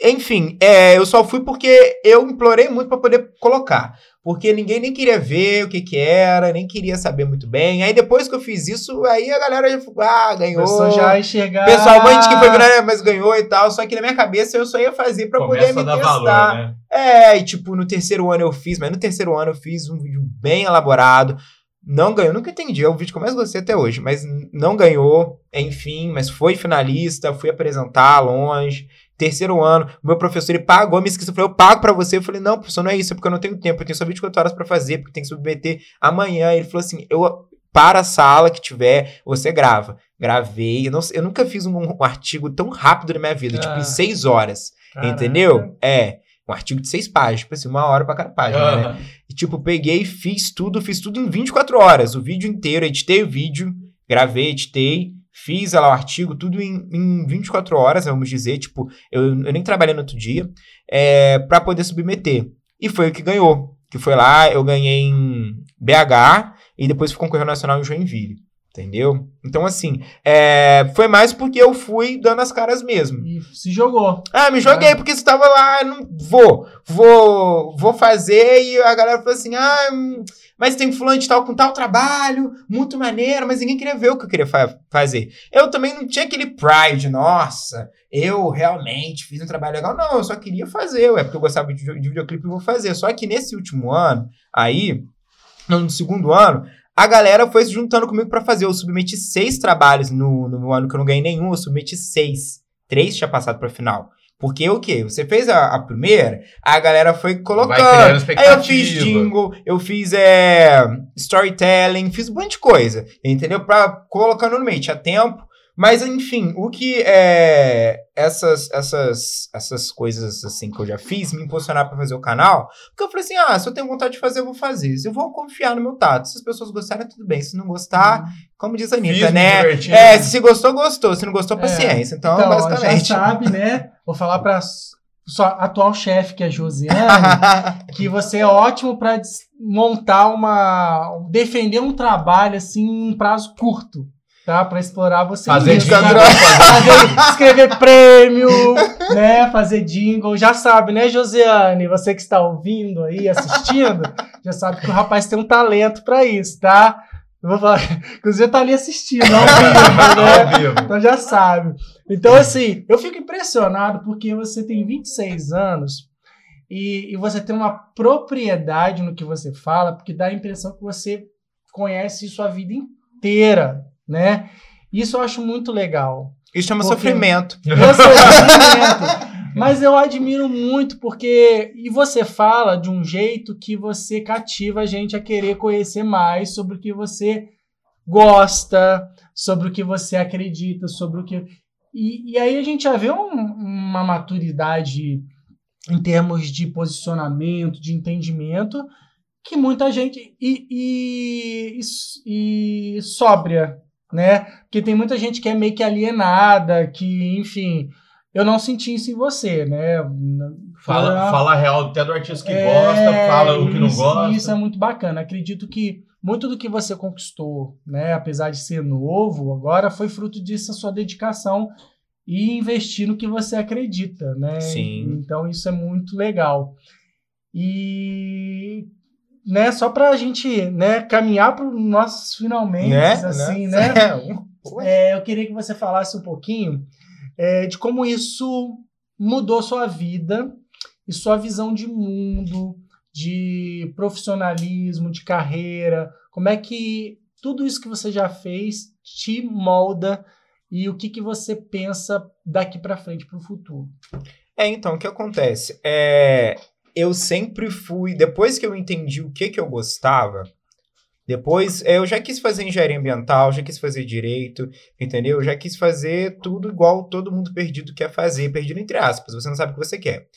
Enfim, é, eu só fui porque eu implorei muito para poder colocar porque ninguém nem queria ver o que que era, nem queria saber muito bem. Aí depois que eu fiz isso, aí a galera já falou, ah, ganhou. Começou já a enxergar. Pessoalmente que foi virar, mas ganhou e tal. Só que na minha cabeça eu só ia fazer para poder me testar. Valor, né? É, e tipo, no terceiro ano eu fiz, mas no terceiro ano eu fiz um vídeo bem elaborado. Não ganhou, nunca entendi. É o vídeo que eu mais gostei até hoje, mas não ganhou, enfim, mas foi finalista, fui apresentar longe terceiro ano, o meu professor ele pagou, me esqueci, falou, eu pago para você. Eu falei, não, professor, não é isso, é porque eu não tenho tempo, eu tenho só 24 horas para fazer, porque tem que submeter amanhã. Ele falou assim, eu para a sala que tiver, você grava. Gravei, eu, não, eu nunca fiz um, um, artigo tão rápido na minha vida, ah, tipo em ah. seis horas, caraca. entendeu? É, um artigo de seis páginas, tipo assim, uma hora para cada página, uhum. né? E tipo, peguei, fiz tudo, fiz tudo em 24 horas, o vídeo inteiro, editei o vídeo, gravei, editei, Fiz lá o artigo, tudo em, em 24 horas, vamos dizer. Tipo, eu, eu nem trabalhei no outro dia, é, para poder submeter. E foi o que ganhou. Que foi lá, eu ganhei em BH e depois fui concorrer nacional em Joinville. Entendeu? Então, assim, é, foi mais porque eu fui dando as caras mesmo. E se jogou. Ah, me joguei, é. porque você tava lá, não vou, vou, vou fazer, e a galera falou assim: ah, hum, mas tem fulano de tal com tal trabalho, muito maneiro, mas ninguém queria ver o que eu queria fa fazer. Eu também não tinha aquele pride, nossa, eu realmente fiz um trabalho legal. Não, eu só queria fazer, é porque eu gostava de, de videoclipe e vou fazer. Só que nesse último ano, aí, no segundo ano, a galera foi se juntando comigo para fazer. Eu submeti seis trabalhos no, no ano que eu não ganhei nenhum, eu submeti seis. Três tinha passado pra final. Porque o quê? Você fez a, a primeira, a galera foi colocando. Aí eu fiz jingle, eu fiz é, storytelling, fiz um monte de coisa, entendeu? Pra colocando no meio. Tinha tempo, mas, enfim, o que é essas, essas, essas coisas assim que eu já fiz me impulsionar para fazer o canal, porque eu falei assim: ah, se eu tenho vontade de fazer, eu vou fazer. Se eu vou confiar no meu tato. Se as pessoas gostarem, tudo bem. Se não gostar, uhum. como diz a Anitta, Fiz, né? É, se gostou, gostou. Se não gostou, é. paciência. Então, então basicamente. Já sabe, né? Vou falar para sua atual chefe, que é a Josiane, que você é ótimo para montar uma. defender um trabalho assim em um prazo curto tá? Para explorar você fazer mesmo. Fazer, escrever prêmio, né? Fazer jingle. Já sabe, né, Josiane? Você que está ouvindo aí, assistindo, já sabe que o rapaz tem um talento para isso, tá? Eu vou falar, inclusive tá ali assistindo, ao vivo, né? Então já sabe. Então, assim, eu fico impressionado porque você tem 26 anos e, e você tem uma propriedade no que você fala, porque dá a impressão que você conhece isso a vida inteira, né? Isso eu acho muito legal. Isso chama sofrimento. Eu sofrimento. Mas eu admiro muito porque e você fala de um jeito que você cativa a gente a querer conhecer mais sobre o que você gosta, sobre o que você acredita, sobre o que e, e aí a gente já vê um, uma maturidade em termos de posicionamento, de entendimento, que muita gente e, e, e, e sóbria né? Porque tem muita gente que é meio que alienada, que, enfim, eu não senti isso em você, né? Fala, fala real até do artista que é, gosta, fala o que não gosta. Isso é muito bacana. Acredito que muito do que você conquistou, né, apesar de ser novo, agora foi fruto disso a sua dedicação e investir no que você acredita, né? Sim. Então isso é muito legal. E né, só para a gente né, caminhar para os nossos finalmente, né? assim, né? né? É, eu queria que você falasse um pouquinho é, de como isso mudou sua vida e sua visão de mundo, de profissionalismo, de carreira, como é que tudo isso que você já fez te molda e o que, que você pensa daqui para frente para o futuro. É, então, o que acontece? É, eu sempre fui, depois que eu entendi o que que eu gostava, depois eu já quis fazer engenharia ambiental, já quis fazer direito, entendeu? Eu já quis fazer tudo igual todo mundo perdido quer fazer, perdido entre aspas, você não sabe o que você quer.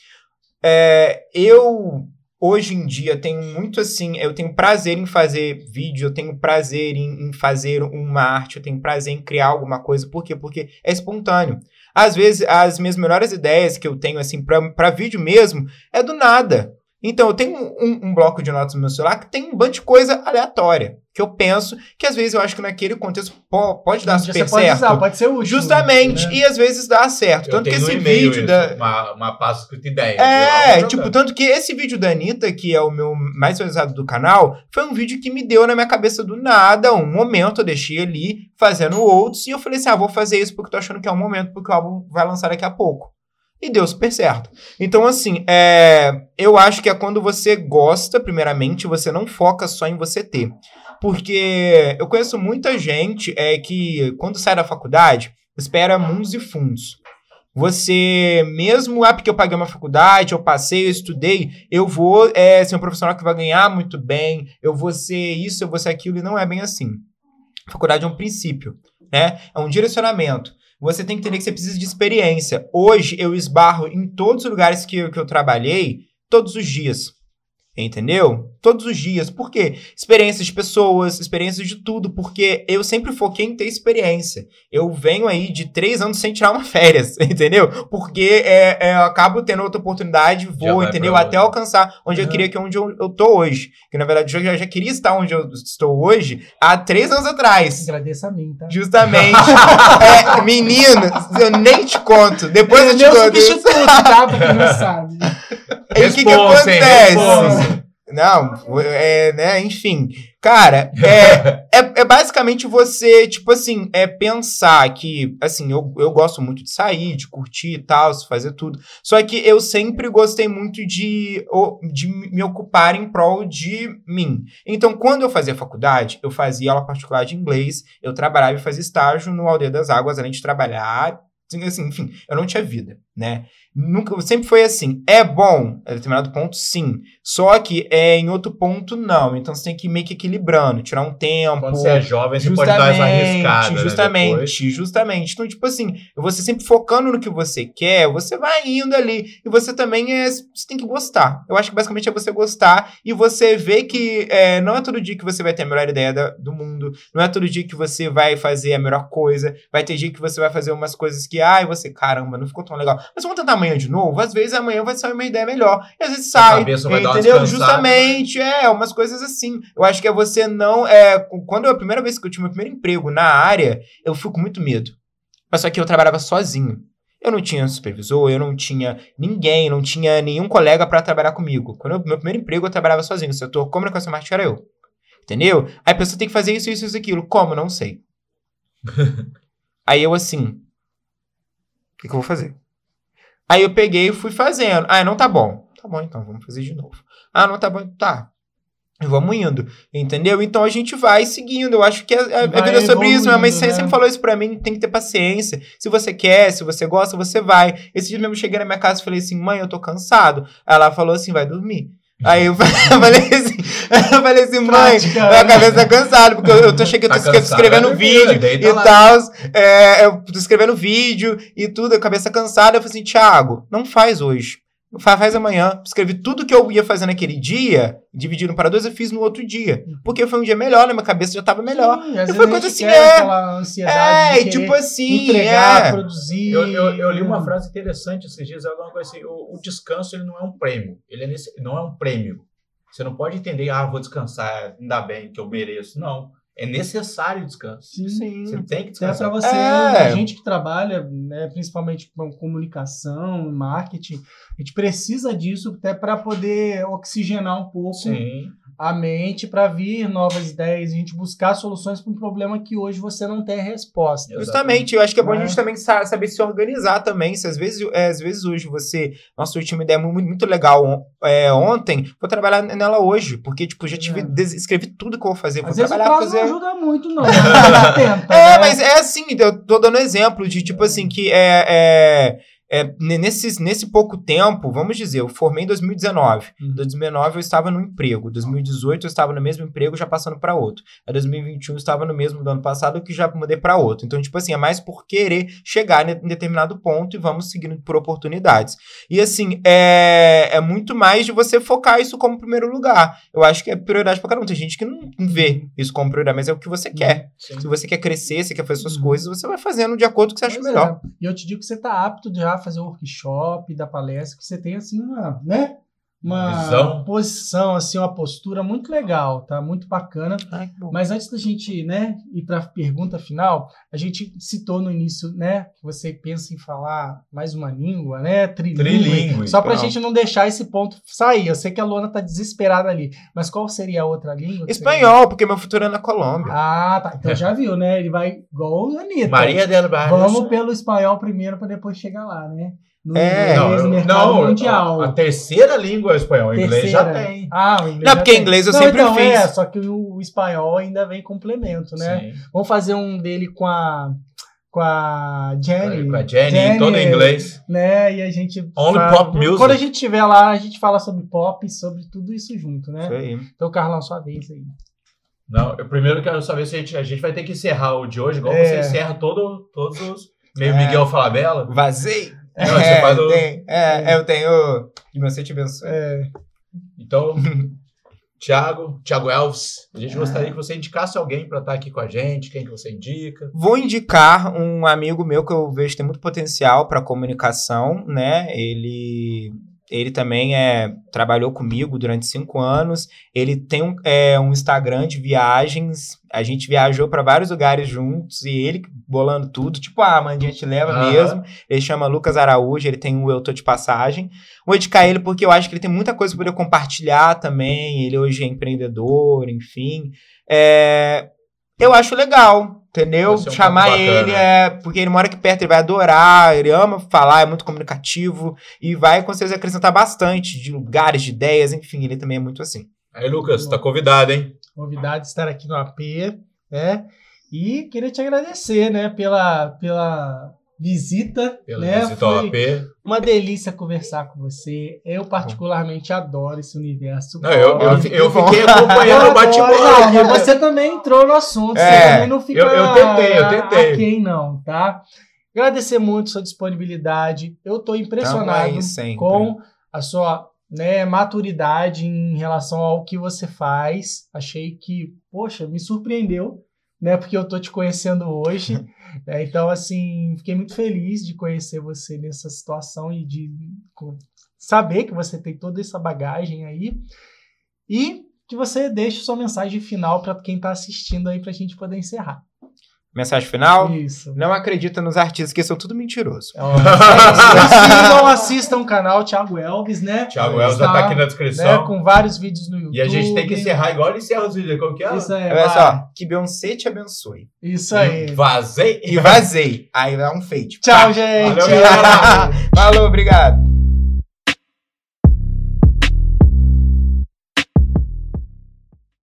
É, eu hoje em dia tenho muito assim, eu tenho prazer em fazer vídeo, eu tenho prazer em, em, fazer uma arte, eu tenho prazer em criar alguma coisa, por quê? Porque é espontâneo. Às vezes, as minhas melhores ideias que eu tenho, assim, para vídeo mesmo, é do nada. Então, eu tenho um, um, bloco de notas no meu celular que tem um bando de coisa aleatória. Que eu penso que às vezes eu acho que naquele contexto pode, pode dar super pode certo. Usar, pode ser útil. Justamente. Né? E às vezes dá certo. Eu tanto que esse vídeo isso, da. Uma, uma pasta escrita ideia. É, tipo, tanto que esse vídeo da Anitta, que é o meu mais visualizado do canal, foi um vídeo que me deu na minha cabeça do nada. Um momento eu deixei ali fazendo outros. E eu falei assim: ah, vou fazer isso porque eu tô achando que é um momento, porque o álbum vai lançar daqui a pouco. E deu super certo. Então, assim, é, eu acho que é quando você gosta, primeiramente, você não foca só em você ter. Porque eu conheço muita gente é, que, quando sai da faculdade, espera mundos e fundos. Você, mesmo, ah, porque eu paguei uma faculdade, eu passei, eu estudei, eu vou é, ser um profissional que vai ganhar muito bem, eu vou ser isso, eu vou ser aquilo, e não é bem assim. Faculdade é um princípio, né? É um direcionamento você tem que entender que você precisa de experiência. Hoje eu esbarro em todos os lugares que, que eu trabalhei todos os dias. Entendeu? Todos os dias. Por quê? Experiências de pessoas, experiências de tudo, porque eu sempre foquei em ter experiência. Eu venho aí de três anos sem tirar uma férias, entendeu? Porque é, é, eu acabo tendo outra oportunidade, vou, entendeu? Até alcançar onde uhum. eu queria que onde eu, eu tô hoje. Que na verdade eu já, já queria estar onde eu estou hoje há três anos atrás. Agradeça a mim, tá? Justamente. é, menino, eu nem te conto. Depois eu, eu te conto. substituto, tá? Pra não sabe. E o que, que acontece? Não, é, né, enfim. Cara, é, é, é, basicamente você, tipo assim, é pensar que, assim, eu, eu gosto muito de sair, de curtir e tal, fazer tudo. Só que eu sempre gostei muito de, de me ocupar em prol de mim. Então, quando eu fazia faculdade, eu fazia aula particular de inglês, eu trabalhava e fazia estágio no Aldeia das Águas, além de trabalhar assim, enfim, eu não tinha vida, né? Nunca, sempre foi assim. É bom, a determinado ponto, sim. Só que é em outro ponto, não. Então você tem que ir meio que equilibrando, tirar um tempo. Quando você é jovem, você pode dar essa arriscada. Né, justamente, né, justamente. Então, tipo assim, você sempre focando no que você quer, você vai indo ali. E você também é. Você tem que gostar. Eu acho que basicamente é você gostar e você ver que é, não é todo dia que você vai ter a melhor ideia da, do mundo. Não é todo dia que você vai fazer a melhor coisa. Vai ter dia que você vai fazer umas coisas que, ai, você, caramba, não ficou tão legal. Mas vamos tentar amanhã de novo, às vezes amanhã vai sair uma ideia melhor. E às vezes sai. entendeu? Justamente, é, umas coisas assim. Eu acho que é você não. É, quando a primeira vez que eu tive meu primeiro emprego na área, eu fui com muito medo. Mas só que eu trabalhava sozinho. Eu não tinha supervisor, eu não tinha ninguém, não tinha nenhum colega para trabalhar comigo. Quando eu, meu primeiro emprego, eu trabalhava sozinho. No setor comunicação marketing era eu. Entendeu? Aí a pessoa tem que fazer isso, isso, isso, aquilo. Como? Não sei. Aí eu assim. O que, que eu vou fazer? Aí eu peguei e fui fazendo. Ah, não tá bom. Tá bom, então, vamos fazer de novo. Ah, não tá bom. Tá. Vamos indo, entendeu? Então a gente vai seguindo. Eu acho que a, a, a vida é sobre isso. Minha mãe né? sempre falou isso pra mim: tem que ter paciência. Se você quer, se você gosta, você vai. Esse dia mesmo cheguei na minha casa e falei assim: mãe, eu tô cansado. Ela falou assim: vai dormir. Aí eu falei assim, eu falei assim, mãe, minha né? cabeça tá cansada, porque eu, eu tô chegando, tá tô escrevendo é vídeo e tal. É, eu tô escrevendo vídeo e tudo, a cabeça cansada. Eu falei assim, Thiago, não faz hoje. Faz amanhã. Escrevi tudo que eu ia fazer naquele dia, dividido para dois, eu fiz no outro dia. Uhum. Porque foi um dia melhor, na minha cabeça já tava melhor. Sim, e foi coisa assim, é. É, tipo assim. Entregar, é. produzir. Eu, eu, eu, li uma frase interessante esses dias, alguma coisa assim: o, o, descanso ele não é um prêmio. Ele é nesse, não é um prêmio. Você não pode entender, ah, vou descansar, ainda bem que eu mereço. Não é necessário descanso. Sim, sim. Você tem que descansar. Até para você, é. a gente que trabalha, né, principalmente com comunicação, marketing, a gente precisa disso até para poder oxigenar um pouco sim a mente para vir novas ideias, a gente buscar soluções para um problema que hoje você não tem resposta. Justamente, eu acho que é bom a gente é. também saber se organizar também. Se às vezes, é, às vezes hoje você. Nossa, eu tinha uma ideia muito, muito legal é, ontem, vou trabalhar nela hoje, porque tipo, já tive, é. escrevi tudo que eu vou fazer. Vou às trabalhar, vezes o fazer. não ajuda muito, não. tenta, é, né? mas é assim, eu tô dando exemplo de tipo assim, que é, é nesse, nesse pouco tempo, vamos dizer, eu formei em 2019. Em uhum. 2019 eu estava no emprego. Em 2018 eu estava no mesmo emprego, já passando para outro. Em 2021 eu estava no mesmo do ano passado, que já mudei para outro. Então, tipo assim, é mais por querer chegar em determinado ponto e vamos seguindo por oportunidades. E assim, é, é muito mais de você focar isso como primeiro lugar. Eu acho que é prioridade para cada um. Tem gente que não vê isso como prioridade, mas é o que você quer. Sim. Se você quer crescer, você quer fazer suas uhum. coisas, você vai fazendo de acordo com o que você acha pois melhor. É. E eu te digo que você está apto já fazer o workshop, da palestra, que você tem assim uma, né? Uma Visão. posição, assim, uma postura muito legal, tá? Muito bacana. Ai, Mas antes da gente, né, ir para a pergunta final, a gente citou no início, né, que você pensa em falar mais uma língua, né? Trilingue. Trilingue só para a gente não deixar esse ponto sair. Eu sei que a Luana tá desesperada ali, mas qual seria a outra língua? Espanhol, porque meu futuro é na Colômbia. Ah, tá. Então já viu, né? Ele vai igual a Anitta. Maria del Barrio. Vamos pelo espanhol primeiro para depois chegar lá, né? No é, inglês, não, não mundial. A, a, terceira língua é o espanhol. O inglês já tem. Ah, o inglês. Não, porque tem. inglês eu não, sempre então, fiz. É, só que o, o espanhol ainda vem complemento, né? Sim. Vamos fazer um dele com a com a Jenny. Com a Jenny, Jenny todo em inglês. Né? E a gente. Only fala, pop music. Quando a gente estiver lá, a gente fala sobre pop, sobre tudo isso junto, né? Isso aí. Então, Carlão, sua vez aí. Não, eu primeiro quero saber se a gente, a gente vai ter que encerrar o de hoje, igual é. você encerra todo, todos os. Meio é. Miguel Falabella. Vazei. É, Não, você faz o... tem, é, eu tenho. De meu te abençoe. É. Então, Tiago, Tiago Elves, a gente gostaria que você indicasse alguém para estar aqui com a gente, quem que você indica? Vou indicar um amigo meu que eu vejo que tem muito potencial para comunicação, né? Ele ele também é, trabalhou comigo durante cinco anos. Ele tem um, é, um Instagram de viagens. A gente viajou para vários lugares juntos e ele bolando tudo. Tipo, ah, a gente te leva uhum. mesmo. Ele chama Lucas Araújo, ele tem o Eu Tô de Passagem. Vou indicar ele porque eu acho que ele tem muita coisa para poder compartilhar também. Ele hoje é empreendedor, enfim. É, eu acho legal. Entendeu? Um Chamar ele é. Porque ele mora aqui perto, ele vai adorar, ele ama falar, é muito comunicativo e vai com certeza acrescentar bastante de lugares, de ideias, enfim, ele também é muito assim. Aí, Lucas, tá convidado, hein? Convidado de estar aqui no AP, né? E queria te agradecer, né, pela, pela visita. Pela né? visita ao AP. uma delícia conversar com você. Eu, particularmente, adoro esse universo. Não, eu, eu, eu fiquei acompanhando o bate-bola mas você também entrou no assunto. Você É, também não fica. eu- eu tentei, eu tentei. Quem não, tá? Agradecer muito sua disponibilidade. Eu tô impressionado com a sua né, maturidade em relação ao que você faz. Achei que, poxa, me surpreendeu, né? Porque eu tô te conhecendo hoje. né, então, assim, fiquei muito feliz de conhecer você nessa situação e de saber que você tem toda essa bagagem aí. E que você deixe sua mensagem final para quem tá assistindo aí pra gente poder encerrar. Mensagem final? Isso. Não acredita nos artistas, que são tudo mentiroso. Ó, Sigam, assistam o canal Thiago Elvis, né? Thiago Elza tá aqui na descrição. né, com vários vídeos no YouTube. E a gente tem que encerrar igual ele encerra os vídeos. Como que é? Isso aí, Olha vai. só, que Beyoncé te abençoe. Isso aí. Vazei. E vazei. Aí dá um fade. Tchau, gente. Valeu, galera. Falou, obrigado.